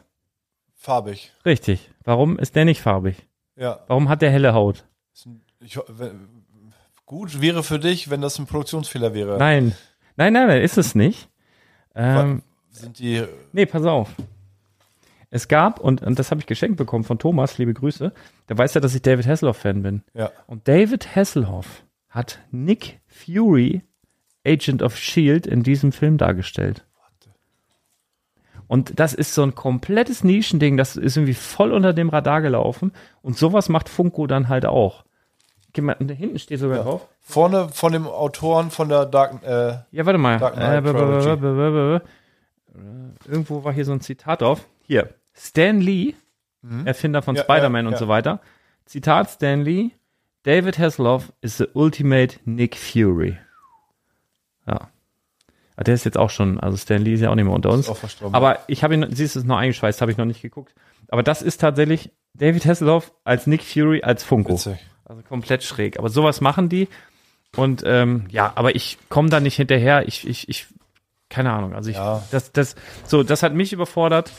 [SPEAKER 4] farbig.
[SPEAKER 3] richtig. Warum ist der nicht farbig?
[SPEAKER 4] Ja.
[SPEAKER 3] Warum hat der helle Haut?
[SPEAKER 4] Ich, wenn- gut wäre für dich, wenn das ein Produktionsfehler wäre.
[SPEAKER 3] Nein. Nein, nein, nein, ist es nicht. Ähm,
[SPEAKER 4] Sind die.
[SPEAKER 3] nee, pass auf. Es gab, und, und das habe ich geschenkt bekommen von Thomas, liebe Grüße, der weiß ja, dass ich David Hasselhoff-Fan bin.
[SPEAKER 4] Ja.
[SPEAKER 3] Und David Hasselhoff hat Nick Fury, Agent of S.H.I.E.L.D., in diesem Film dargestellt. Und das ist so ein komplettes Nischending, das ist irgendwie voll unter dem Radar gelaufen. Und sowas macht Funko dann halt auch. Da hinten steht sogar drauf.
[SPEAKER 4] Vorne von dem Autoren von der Dark, äh,
[SPEAKER 3] Ja, warte mal.
[SPEAKER 4] Dark Knight
[SPEAKER 3] Äh, Irgendwo war hier so ein Zitat drauf. Hier. Stan Lee, Erfinder von
[SPEAKER 4] Mhm. Ja,
[SPEAKER 3] Spider-Man
[SPEAKER 4] ja,
[SPEAKER 3] und so weiter. Zitat Stan Lee. David Hasselhoff is the ultimate Nick Fury. Ja. Ah, Der ist jetzt auch schon, also Stan Lee ist ja auch nicht mehr unter uns.
[SPEAKER 4] auch verstorben.
[SPEAKER 3] Aber ich habe ihn, siehst du es noch eingeschweißt, habe ich noch nicht geguckt. Aber das ist tatsächlich David Hasselhoff als Nick Fury als Funko.
[SPEAKER 4] Witzig.
[SPEAKER 3] Also komplett schräg. Aber sowas machen die. Und ähm, ja, aber ich komme da nicht hinterher. Ich, ich, ich, keine Ahnung. Also ich,
[SPEAKER 4] Ja.
[SPEAKER 3] das, das, so, das hat mich überfordert.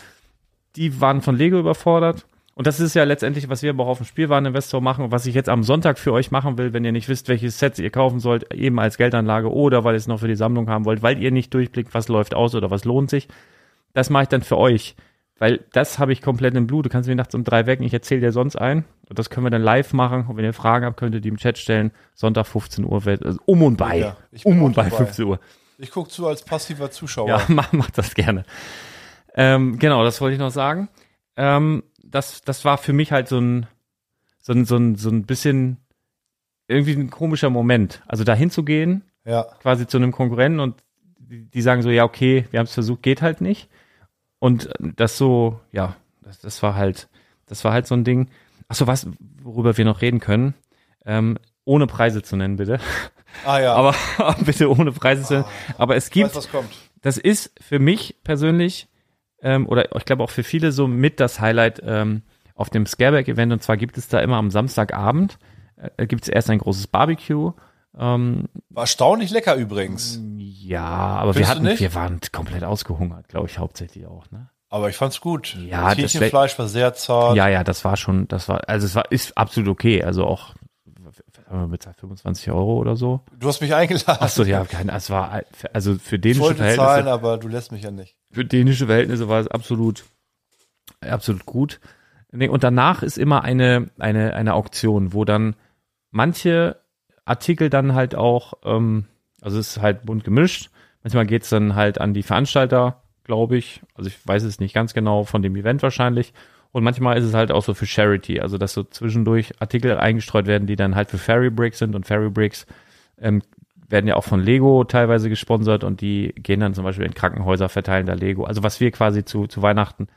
[SPEAKER 3] Die waren von Lego überfordert. Und das ist ja letztendlich, was wir aber auch auf dem Spielwareninvestor machen und was ich jetzt am Sonntag für euch machen will, wenn ihr nicht wisst, welches Set ihr kaufen sollt, eben als Geldanlage oder weil ihr es noch für die Sammlung haben wollt, weil ihr nicht durchblickt, was läuft aus oder was lohnt sich. Das mache ich dann für euch. Weil das habe ich komplett im Blut. Du kannst mich nachts um drei wecken, ich erzähle dir sonst ein. Und das können wir dann live machen. Und wenn ihr Fragen habt, könnt ihr die im Chat stellen. Sonntag 15 Uhr, wird- also um und bei.
[SPEAKER 4] Ja,
[SPEAKER 3] um und bei
[SPEAKER 4] dabei.
[SPEAKER 3] 15 Uhr.
[SPEAKER 4] Ich gucke zu als passiver Zuschauer.
[SPEAKER 3] Ja, mach, mach das gerne. Ähm, genau, das wollte ich noch sagen. Ähm, das, das war für mich halt so ein, so ein, so ein, so ein bisschen irgendwie ein komischer Moment. Also da hinzugehen,
[SPEAKER 4] Ja.
[SPEAKER 3] quasi zu einem Konkurrenten und die, die sagen so, ja, okay, wir haben es versucht, geht halt nicht. Und das so, ja, das, das war halt, das war halt so ein Ding. Ach so, was, worüber wir noch reden können, ähm, ohne Preise zu nennen, bitte.
[SPEAKER 4] Ah ja.
[SPEAKER 3] Aber bitte ohne Preise zu nennen. Aber es gibt,
[SPEAKER 4] weiß, was kommt.
[SPEAKER 3] das ist für mich persönlich ähm, oder ich glaube auch für viele so mit das Highlight ähm, auf dem Scareback-Event. Und zwar gibt es da immer am Samstagabend äh, gibt es erst ein großes Barbecue. Ähm,
[SPEAKER 4] War erstaunlich lecker übrigens.
[SPEAKER 3] ja, aber wir
[SPEAKER 4] Findest
[SPEAKER 3] hatten, wir waren komplett ausgehungert, glaube ich, hauptsächlich auch. Ne?
[SPEAKER 4] Aber ich fand's gut.
[SPEAKER 3] Ja,
[SPEAKER 4] das
[SPEAKER 3] das
[SPEAKER 4] Hähnchenfleisch war sehr zart.
[SPEAKER 3] Ja, ja, das war schon, das war, also es war ist absolut okay. Also auch haben wir bezahlt 25 Euro oder so.
[SPEAKER 4] Du hast mich eingeladen.
[SPEAKER 3] Achso, ja, kein, es war also für
[SPEAKER 4] ich
[SPEAKER 3] dänische
[SPEAKER 4] wollte
[SPEAKER 3] Verhältnisse.
[SPEAKER 4] zahlen, aber du lässt mich ja nicht.
[SPEAKER 3] für dänische Verhältnisse war es absolut, absolut gut. Und danach ist immer eine, eine, eine Auktion, wo dann manche Artikel dann halt auch, ähm, also es ist halt bunt gemischt. Manchmal geht's dann halt an die Veranstalter, glaube ich. Also ich weiß es nicht ganz genau von dem Event wahrscheinlich. Und manchmal ist es halt auch so für Charity, also dass so zwischendurch Artikel eingestreut werden, die dann halt für Fairy Bricks sind und Fairy Bricks ähm, werden ja auch von Lego teilweise gesponsert und die gehen dann zum Beispiel in Krankenhäuser, verteilen da Lego. Also was wir quasi zu, zu Weihnachten,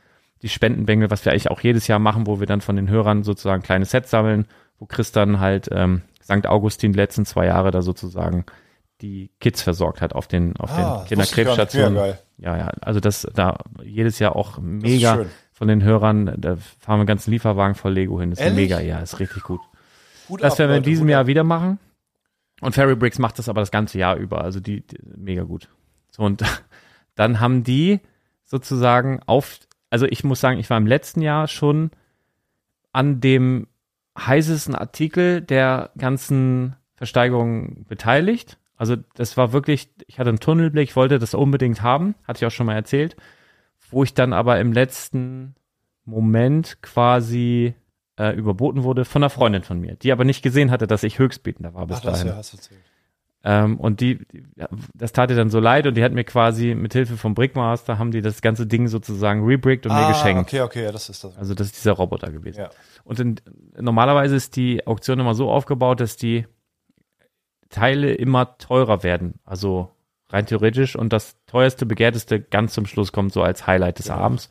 [SPEAKER 3] die Spendenbengel, was wir eigentlich auch jedes Jahr machen, wo wir dann von den Hörern sozusagen kleine Sets sammeln, wo Chris dann halt ähm, St. Augustin die letzten zwei Jahre da sozusagen die Kids versorgt hat auf den, auf
[SPEAKER 4] Ah,
[SPEAKER 3] den. Kinderkrebsstationen. Ja, ja, also das da jedes Jahr auch mega
[SPEAKER 4] schön.
[SPEAKER 3] Von den Hörern, da fahren wir einen ganzen Lieferwagen voll Lego hin. Das ist
[SPEAKER 4] Ehrlich?
[SPEAKER 3] mega, ja, ist richtig gut.
[SPEAKER 4] Hut
[SPEAKER 3] Das
[SPEAKER 4] ab,
[SPEAKER 3] werden wir in diesem Jahr wieder machen. Und Fairy Bricks macht das aber das ganze Jahr über. Also die, die mega gut. So, und dann haben die sozusagen auf, also ich muss sagen, ich war im letzten Jahr schon an dem heißesten Artikel der ganzen Versteigerung beteiligt. Also das war wirklich, ich hatte einen Tunnelblick, wollte das unbedingt haben, hatte ich auch schon mal erzählt, wo ich dann aber im letzten Moment quasi äh, überboten wurde von einer Freundin von mir, die aber nicht gesehen hatte, dass ich Höchstbietender war bis
[SPEAKER 4] Ach, das
[SPEAKER 3] dahin.
[SPEAKER 4] ja, hast du erzählt.
[SPEAKER 3] Ähm, und die, die, das tat ihr dann so leid und die hat mir quasi mit Hilfe vom Brickmaster haben die das ganze Ding sozusagen rebrickt und mir
[SPEAKER 4] ah,
[SPEAKER 3] geschenkt.
[SPEAKER 4] okay, okay, ja, das ist das.
[SPEAKER 3] Also das ist dieser Roboter gewesen.
[SPEAKER 4] Ja.
[SPEAKER 3] Und in, normalerweise ist die Auktion immer so aufgebaut, dass die Teile immer teurer werden. Also rein theoretisch und das teuerste, begehrteste ganz zum Schluss kommt so als Highlight des Abends.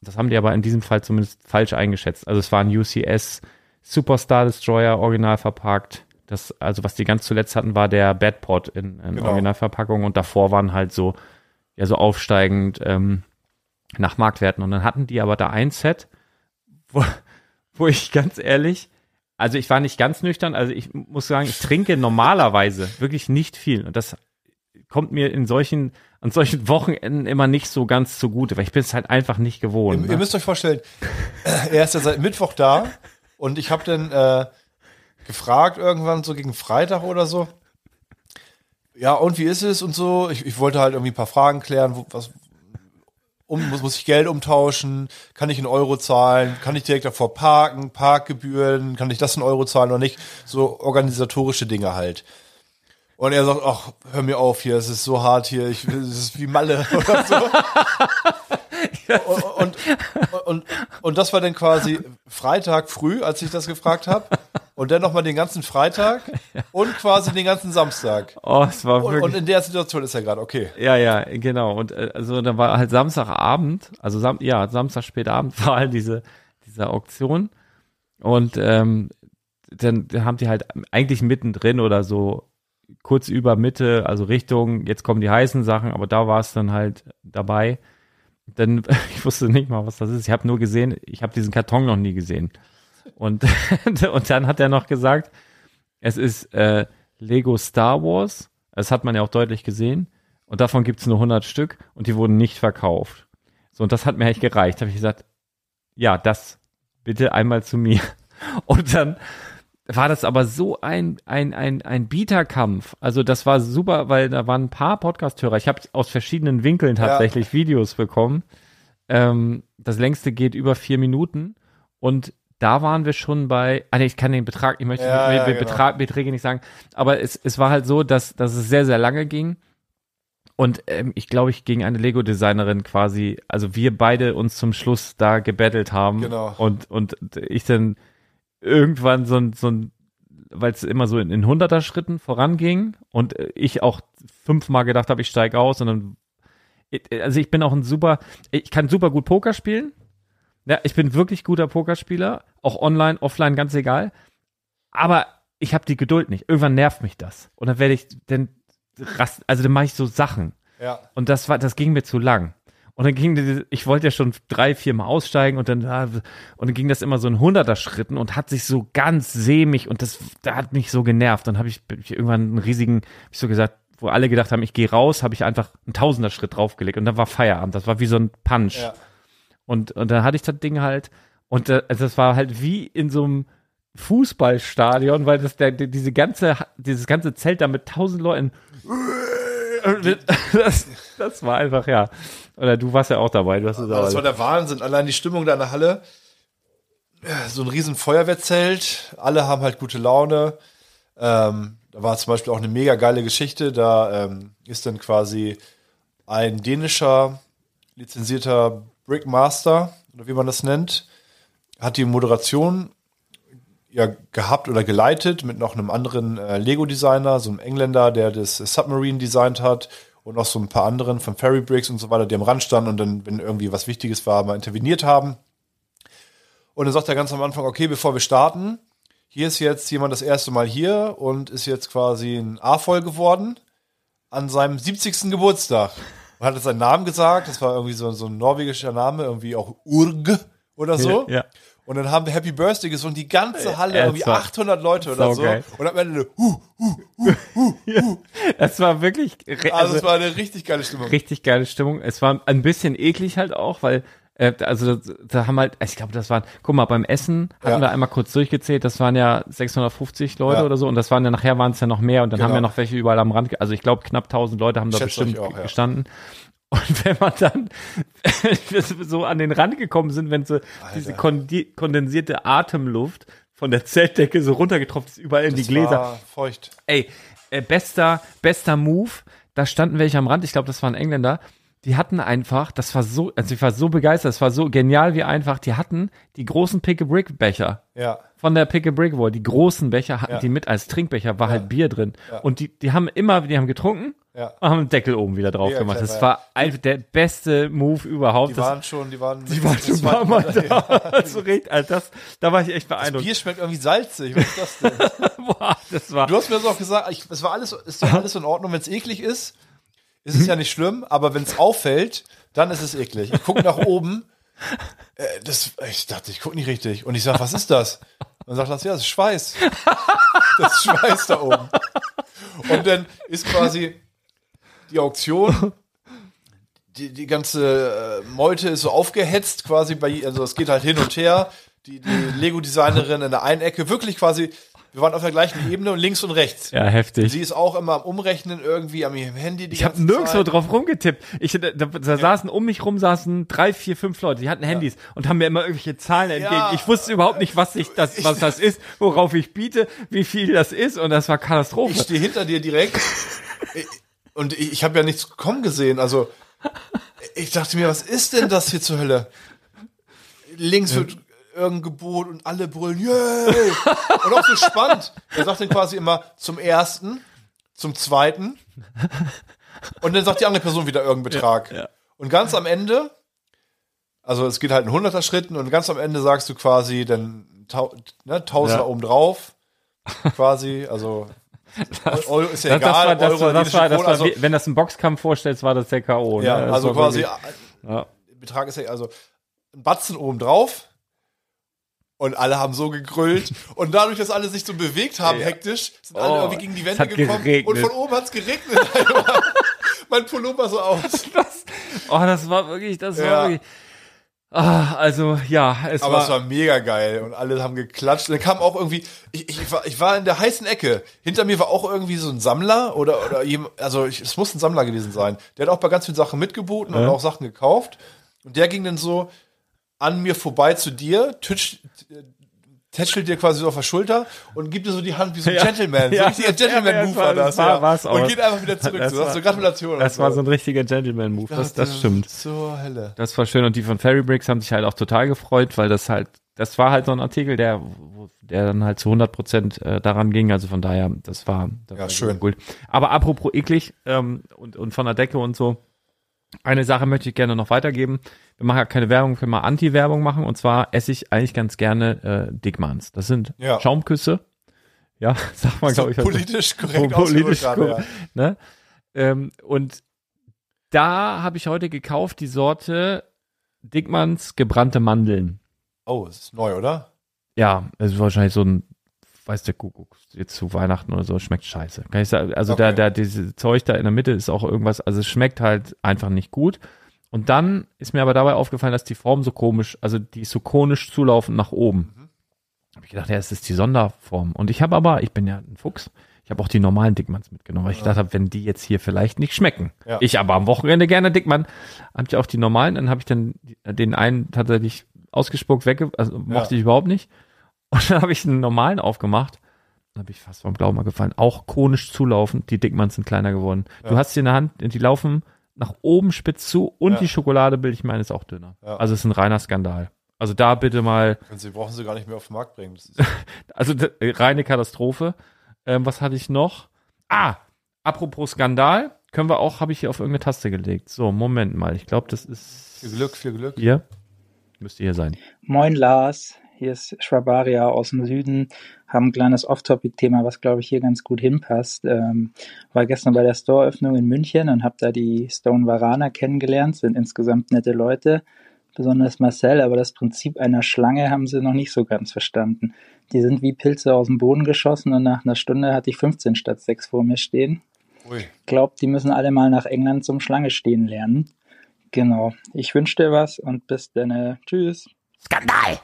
[SPEAKER 3] Das haben die aber in diesem Fall zumindest falsch eingeschätzt. Also es war ein UCS Superstar Destroyer original verpackt. Das, also was die ganz zuletzt hatten, war der Badpod in, in
[SPEAKER 4] Genau.
[SPEAKER 3] Originalverpackung und davor waren halt so, ja, so aufsteigend ähm, nach Marktwerten. Und dann hatten die aber da ein Set, wo, wo ich ganz ehrlich, also ich war nicht ganz nüchtern, also ich muss sagen, ich trinke normalerweise wirklich nicht viel. Und das kommt mir in solchen, an solchen Wochenenden immer nicht so ganz zugute, weil ich bin es halt einfach nicht gewohnt.
[SPEAKER 4] Ihr,
[SPEAKER 3] ne?
[SPEAKER 4] ihr müsst euch vorstellen, er ist ja seit Mittwoch da und ich habe dann äh, gefragt irgendwann so gegen Freitag oder so. Ja, und wie ist es und so? Ich, ich wollte halt irgendwie ein paar Fragen klären, wo, was um, muss, muss ich Geld umtauschen? Kann ich in Euro zahlen? Kann ich direkt davor parken? Parkgebühren? Kann ich das in Euro zahlen oder nicht? So organisatorische Dinge halt. Und er sagt, ach, hör mir auf hier, es ist so hart hier, ich, es ist wie Malle oder so. und, und, und, und das war dann quasi Freitag früh, als ich das gefragt habe. Und dann nochmal den ganzen Freitag und quasi den ganzen Samstag.
[SPEAKER 3] Oh, es war
[SPEAKER 4] Und,
[SPEAKER 3] wirklich.
[SPEAKER 4] und in der Situation ist er gerade, okay.
[SPEAKER 3] Ja, ja, genau. Und äh, also da war halt Samstagabend, also Sam ja, Samstag spätabend war halt diese, diese Auktion. Und ähm, dann haben die halt eigentlich mittendrin oder so kurz über Mitte, also Richtung, jetzt kommen die heißen Sachen, aber da war es dann halt dabei. Dann, ich wusste nicht mal, was das ist. Ich habe nur gesehen, ich habe diesen Karton noch nie gesehen. Und, und dann hat er noch gesagt, es ist äh, Lego Star Wars. Das hat man ja auch deutlich gesehen. Und davon gibt's nur 100 Stück und die wurden nicht verkauft. So, und das hat mir eigentlich gereicht. Da habe ich gesagt, ja, das bitte einmal zu mir. Und dann war das aber so ein, ein, ein, ein Bieterkampf. Also das war super, weil da waren ein paar Podcast-Hörer. Ich habe aus verschiedenen Winkeln tatsächlich Videos bekommen. Ähm, das längste geht über vier Minuten. Und da waren wir schon bei, ah, nee, ich kann den Betrag, ich möchte
[SPEAKER 4] Ja,
[SPEAKER 3] den
[SPEAKER 4] ja,
[SPEAKER 3] Be-
[SPEAKER 4] genau.
[SPEAKER 3] Betrag, Beträge nicht sagen, aber es, es war halt so, dass, dass es sehr, sehr lange ging. Und ähm, ich glaube, ich gegen eine Lego-Designerin quasi, also wir beide uns zum Schluss da gebettelt haben.
[SPEAKER 4] Genau.
[SPEAKER 3] Und, und ich dann irgendwann so ein, so ein weil es immer so in, in 100er Schritten voranging und ich auch fünfmal gedacht habe, ich steige aus und dann, also ich bin auch ein super, ich kann super gut Poker spielen. Ja, ich bin wirklich guter Pokerspieler, auch online, offline, ganz egal. Aber ich habe die Geduld nicht. Irgendwann nervt mich das. Und dann werde ich, dann rast, also dann mache ich so Sachen.
[SPEAKER 4] Ja.
[SPEAKER 3] Und das war, das ging mir zu lang. Und dann ging, diese- ich wollte ja schon drei, vier Mal aussteigen und dann, ah, und dann ging das immer so in hunderter Schritten und hat sich so ganz sämig und das, da hat mich so genervt. Dann habe ich, ich irgendwann einen riesigen, hab ich so gesagt, wo alle gedacht haben, ich gehe raus, habe ich einfach einen Tausender Schritt draufgelegt und dann war Feierabend. Das war wie so ein Punch.
[SPEAKER 4] Ja.
[SPEAKER 3] Und, und dann hatte ich das Ding halt, und äh, also das war halt wie in so einem Fußballstadion, weil das der, die- diese ganze, dieses ganze Zelt da mit tausend Leuten, das, das war einfach, ja. Oder du warst ja auch dabei, du hast es
[SPEAKER 4] das war der Wahnsinn. Allein die Stimmung da in der Halle. So ein riesen Feuerwehrzelt. Alle haben halt gute Laune. Ähm, da war zum Beispiel auch eine mega geile Geschichte. Da ähm, ist dann quasi ein dänischer lizenzierter Brickmaster, oder wie man das nennt, hat die Moderation ja gehabt oder geleitet mit noch einem anderen äh, Lego-Designer, so einem Engländer, der das Submarine designt hat und noch so ein paar anderen von Ferry Bricks und so weiter, die am Rand standen und dann, wenn irgendwie was Wichtiges war, mal interveniert haben. Und dann sagt er ganz am Anfang, okay, bevor wir starten, hier ist jetzt jemand das erste Mal hier und ist jetzt quasi ein A-Voll geworden an seinem 70. Geburtstag. Und hat jetzt seinen Namen gesagt, das war irgendwie so, so ein norwegischer Name, irgendwie auch Urg oder so.
[SPEAKER 3] Ja.
[SPEAKER 4] Und dann haben wir Happy Birthday gesungen, die ganze Halle, irgendwie
[SPEAKER 3] es war
[SPEAKER 4] 800 Leute oder so.
[SPEAKER 3] saugeil.
[SPEAKER 4] Und am Ende, huh,
[SPEAKER 3] Das war wirklich,
[SPEAKER 4] also,
[SPEAKER 3] also,
[SPEAKER 4] es war eine richtig geile Stimmung.
[SPEAKER 3] richtig geile Stimmung. Es war ein bisschen eklig halt auch, weil, äh, also da, da haben halt, ich glaube, das waren, guck mal, beim Essen hatten
[SPEAKER 4] Ja.
[SPEAKER 3] wir einmal kurz durchgezählt, das waren ja 650 Leute
[SPEAKER 4] Ja.
[SPEAKER 3] oder so und das waren ja nachher waren es ja noch mehr und dann
[SPEAKER 4] Genau.
[SPEAKER 3] haben wir noch welche überall am Rand, also ich glaube knapp 1000 Leute haben da
[SPEAKER 4] Schätze
[SPEAKER 3] bestimmt
[SPEAKER 4] auch, ja.
[SPEAKER 3] gestanden. Und wenn man dann so an den Rand gekommen sind, wenn so diese kondi- kondensierte Atemluft von der Zeltdecke so runtergetroffen ist, überall in die
[SPEAKER 4] Das
[SPEAKER 3] Gläser.
[SPEAKER 4] war feucht.
[SPEAKER 3] Ey, äh, bester, bester Move. Da standen welche am Rand. Ich glaube, das waren Engländer. Die hatten einfach, das war so, also ich war so begeistert, das war so genial wie einfach. Die hatten die großen Pick-a-Brick-Becher
[SPEAKER 4] Ja.
[SPEAKER 3] von der Pick-a-Brick Wall. Die großen Becher hatten
[SPEAKER 4] Ja.
[SPEAKER 3] die mit als Trinkbecher, war halt Bier drin. Und die, die haben immer, die haben getrunken
[SPEAKER 4] Ja.
[SPEAKER 3] und haben einen Deckel oben wieder drauf
[SPEAKER 4] Mega
[SPEAKER 3] gemacht.
[SPEAKER 4] clever,
[SPEAKER 3] Das
[SPEAKER 4] ja.
[SPEAKER 3] war einfach der beste Move überhaupt.
[SPEAKER 4] Die
[SPEAKER 3] Das,
[SPEAKER 4] waren schon, die waren,
[SPEAKER 3] die waren schon ein paar Mal da. Also, richtig, also das, da war ich echt
[SPEAKER 4] Das
[SPEAKER 3] beeindruckt.
[SPEAKER 4] Bier schmeckt irgendwie salzig. Was ist das denn?
[SPEAKER 3] Boah, das war.
[SPEAKER 4] Du hast mir das auch gesagt, ich, es war alles, ist ja alles in Ordnung, wenn es eklig ist, ist es ja nicht schlimm, aber wenn es auffällt, dann ist es eklig. Ich gucke nach oben, äh, das, ich dachte, ich gucke nicht richtig. Und ich sage, was ist das? Und dann sagt das, ja, das ist Schweiß. Das ist Schweiß da oben. Und dann ist quasi die Auktion, die, die ganze äh, Meute ist so aufgehetzt quasi bei, also es geht halt hin und her. Die, die Lego-Designerin in der einen Ecke, wirklich quasi, wir waren auf der gleichen Ebene und links und rechts.
[SPEAKER 3] Ja, heftig.
[SPEAKER 4] Sie ist auch immer am Umrechnen irgendwie am ihrem Handy. Die
[SPEAKER 3] Ich habe nirgendwo
[SPEAKER 4] Zeit.
[SPEAKER 3] drauf rumgetippt. Ich, da, da, da saßen um mich rum saßen drei, vier, fünf Leute, die hatten Handys und haben mir immer irgendwelche Zahlen entgegen.
[SPEAKER 4] Ja.
[SPEAKER 3] Ich wusste überhaupt nicht, was ich das, was das ist, worauf ich biete, wie viel das ist und das war Katastrophe.
[SPEAKER 4] Ich stehe hinter dir direkt und ich, ich habe ja nichts kommen gesehen. Also Ich dachte mir, was ist denn das hier zur Hölle? Links wird irgendein Gebot und alle brüllen, yay! Und auch so spannend. Er sagt dann quasi immer zum ersten, zum zweiten. Und dann sagt die andere Person wieder irgendeinen Betrag. Und ganz am Ende, also es geht halt in 100er Schritten und ganz am Ende sagst du quasi dann ne, Tausender
[SPEAKER 3] Ja.
[SPEAKER 4] oben drauf. Quasi, also Euro ist ja
[SPEAKER 3] Das, das
[SPEAKER 4] egal,
[SPEAKER 3] war, das, das war, das
[SPEAKER 4] Krone,
[SPEAKER 3] war
[SPEAKER 4] also,
[SPEAKER 3] wenn das ein Boxkampf vorstellst, war das der K.O.
[SPEAKER 4] ja,
[SPEAKER 3] ne? Das
[SPEAKER 4] also
[SPEAKER 3] war
[SPEAKER 4] quasi,
[SPEAKER 3] wirklich- ja.
[SPEAKER 4] Betrag ist ja, also ein Batzen oben drauf. Und alle haben so gegrüllt. Und dadurch, dass alle sich so bewegt haben, hektisch, sind alle
[SPEAKER 3] Oh,
[SPEAKER 4] irgendwie gegen die
[SPEAKER 3] es
[SPEAKER 4] Wände
[SPEAKER 3] hat
[SPEAKER 4] gekommen.
[SPEAKER 3] geregnet.
[SPEAKER 4] Und von oben hat's geregnet. mein Pullover so aus.
[SPEAKER 3] Oh, das war wirklich, das
[SPEAKER 4] Ja.
[SPEAKER 3] war wirklich. Ah, also ja, es
[SPEAKER 4] Aber
[SPEAKER 3] war,
[SPEAKER 4] es war mega geil. Und alle haben geklatscht. Und dann kam auch irgendwie, ich, ich, war, ich war in der heißen Ecke. Hinter mir war auch irgendwie so ein Sammler oder, oder jemand, also ich, es muss ein Sammler gewesen sein. Der hat auch bei ganz vielen Sachen mitgeboten und
[SPEAKER 3] Ja.
[SPEAKER 4] auch Sachen gekauft. Und der ging dann so an mir vorbei zu dir, tütsch, tätschelt dir quasi so auf der Schulter und gibt dir so die Hand wie so ein
[SPEAKER 3] Ja.
[SPEAKER 4] Gentleman. So
[SPEAKER 3] Ja,
[SPEAKER 4] ein richtiger Gentleman-Move war
[SPEAKER 3] das war-
[SPEAKER 4] ja.
[SPEAKER 3] war's
[SPEAKER 4] und
[SPEAKER 3] auch.
[SPEAKER 4] geht einfach wieder zurück.
[SPEAKER 3] Das
[SPEAKER 4] so,
[SPEAKER 3] war-
[SPEAKER 4] so Gratulation.
[SPEAKER 3] das war so ein richtiger Gentleman-Move. Das, das stimmt.
[SPEAKER 4] Zur Hölle.
[SPEAKER 3] Das war schön und die von Fairy Bricks haben sich halt auch total gefreut, weil das halt, das war halt so ein Artikel, der, der dann halt zu 100 Prozent äh, daran ging. Also von daher, das war, das
[SPEAKER 4] Ja,
[SPEAKER 3] war
[SPEAKER 4] schön.
[SPEAKER 3] Gut. Aber apropos eklig ähm, und, und von der Decke und so. Eine Sache möchte ich gerne noch weitergeben. Wir machen ja keine Werbung, wir mal Anti-Werbung machen. Und zwar esse ich eigentlich ganz gerne äh, Dickmanns. Das sind
[SPEAKER 4] Ja.
[SPEAKER 3] Schaumküsse. Ja, sagt man,
[SPEAKER 4] So
[SPEAKER 3] glaube ich. also-
[SPEAKER 4] politisch korrekt
[SPEAKER 3] politisch
[SPEAKER 4] ausgedrückt gerade,
[SPEAKER 3] korrekt. ne? Ähm, und da habe ich heute gekauft die Sorte Dickmanns gebrannte Mandeln.
[SPEAKER 4] Oh, es ist neu, oder?
[SPEAKER 3] Ja, es ist wahrscheinlich so ein, weiß der Kuckuck, jetzt zu Weihnachten oder so, schmeckt scheiße. Kann ich sagen, also
[SPEAKER 4] Okay.
[SPEAKER 3] da, da, diese Zeug da in der Mitte ist auch irgendwas, also es schmeckt halt einfach nicht gut. Und dann ist mir aber dabei aufgefallen, dass die Form so komisch, also die ist so konisch zulaufend nach oben.
[SPEAKER 4] Mhm.
[SPEAKER 3] Hab ich gedacht, ja, es ist die Sonderform. Und ich habe aber, ich bin ja ein Fuchs, ich habe auch die normalen Dickmanns mitgenommen, weil ich gedacht habe, wenn die jetzt hier vielleicht nicht schmecken.
[SPEAKER 4] Ja.
[SPEAKER 3] Ich aber am Wochenende gerne Dickmann, habe ich auch die normalen, dann habe ich dann den einen tatsächlich ausgespuckt, wegge also mochte ich überhaupt nicht. Und dann habe ich einen normalen aufgemacht. Dann habe ich fast vom Glauben mal gefallen. Auch konisch zulaufend. Die Dickmanns sind kleiner geworden. Du hast sie in der Hand, die laufen nach oben spitz zu und
[SPEAKER 4] Ja.
[SPEAKER 3] die Schokolade, bilde ich meine, ist auch dünner.
[SPEAKER 4] Ja.
[SPEAKER 3] Also es ist ein reiner Skandal. Also da bitte mal,
[SPEAKER 4] Sie brauchen sie gar nicht mehr auf den Markt bringen.
[SPEAKER 3] Also d- reine Katastrophe. Ähm, was hatte ich noch? Ah, apropos Skandal, können wir auch, habe ich hier auf irgendeine Taste gelegt. So, Moment mal. Ich glaube, das ist
[SPEAKER 4] viel Glück, viel Glück.
[SPEAKER 3] hier. Müsste hier sein.
[SPEAKER 8] Moin Lars, hier ist Schwabaria aus dem Süden. Haben ein kleines Off-Topic-Thema, was glaube ich hier ganz gut hinpasst. Ähm, war gestern bei der Store-Öffnung in München und habe da die Stone Varana kennengelernt. Sind insgesamt nette Leute, besonders Marcel, aber das Prinzip einer Schlange haben sie noch nicht so ganz verstanden. Die sind wie Pilze aus dem Boden geschossen und nach einer Stunde hatte ich 15 statt 6 vor mir stehen.
[SPEAKER 4] Ui.
[SPEAKER 8] Glaubt, die müssen alle mal nach England zum Schlange stehen lernen. Genau. Ich wünsche dir was und bis dann. Tschüss.
[SPEAKER 5] Skandal!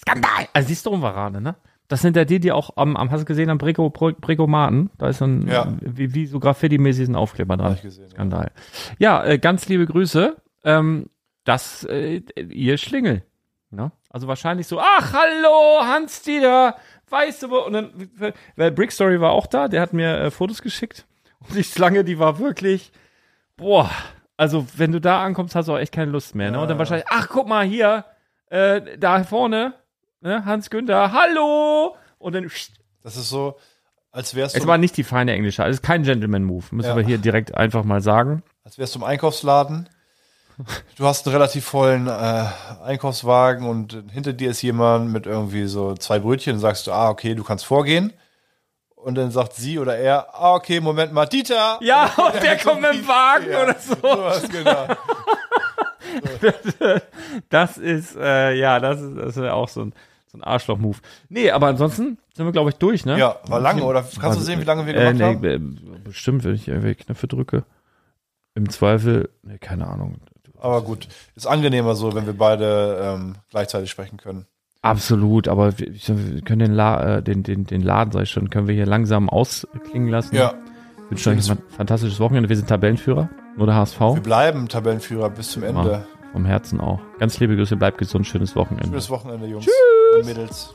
[SPEAKER 5] Skandal!
[SPEAKER 3] Also die Stone-Varane, ne? Das sind ja die, die auch am, am hast du gesehen, am Brego, Bregomaten. Da ist so ein,
[SPEAKER 4] Ja.
[SPEAKER 3] wie, wie so Graffiti-mäßig ein Aufkleber dran.
[SPEAKER 4] Hab ich gesehen, ja.
[SPEAKER 3] Skandal. Ja, äh, ganz liebe Grüße. Ähm, das, äh, ihr Schlingel. Ne? Also wahrscheinlich so, ach, hallo, Hans-Dieter, weißt du wo? Und dann, weil Brick Story war auch da, der hat mir äh, Fotos geschickt. Und die Schlange, die war wirklich, boah, also wenn du da ankommst, hast du auch echt keine Lust mehr. Ne? Und dann wahrscheinlich, ach, guck mal hier, äh, da vorne, ne? Hans Günther, hallo! Und dann,
[SPEAKER 4] Das ist so, als wärst
[SPEAKER 3] es
[SPEAKER 4] du,
[SPEAKER 3] war nicht die feine Englische, also es ist kein Gentleman-Move, müssen
[SPEAKER 4] Ja.
[SPEAKER 3] wir hier direkt einfach mal sagen.
[SPEAKER 4] als wärst du im Einkaufsladen. Du hast einen relativ vollen äh, Einkaufswagen und hinter dir ist jemand mit irgendwie so zwei Brötchen und sagst du, ah, okay, du kannst vorgehen. Und dann sagt sie oder er, ah, okay, Moment mal, Dieter.
[SPEAKER 3] Ja, und der kommt mit dem Wagen
[SPEAKER 4] Ja.
[SPEAKER 3] oder so.
[SPEAKER 4] Sowas, genau.
[SPEAKER 3] Das ist, äh, ja, das ist, das ist auch so ein, so ein Arschloch-Move. Nee, aber ansonsten sind wir, glaube ich, durch, ne?
[SPEAKER 4] Ja, war lange, oder? Kannst du sehen, wie lange wir
[SPEAKER 3] äh,
[SPEAKER 4] gemacht
[SPEAKER 3] nee,
[SPEAKER 4] haben?
[SPEAKER 3] äh, Bestimmt, wenn ich irgendwelche Knöpfe drücke. Im Zweifel, nee, keine Ahnung.
[SPEAKER 4] Aber gut, ist angenehmer so, wenn wir beide ähm, gleichzeitig sprechen können.
[SPEAKER 3] Absolut, aber wir, wir können den, La, äh, den, den, den Laden, sag ich schon, können wir hier langsam ausklingen lassen.
[SPEAKER 4] Ja,
[SPEAKER 3] Ich wünsche euch ein fantastisches Wochenende. Wir sind Tabellenführer. Nur der HSV.
[SPEAKER 4] wir bleiben Tabellenführer bis zum Ende.
[SPEAKER 3] Vom Herzen auch. Ganz liebe Grüße, bleibt gesund, schönes Wochenende.
[SPEAKER 4] Schönes Wochenende, Jungs Tschüss. Mädels.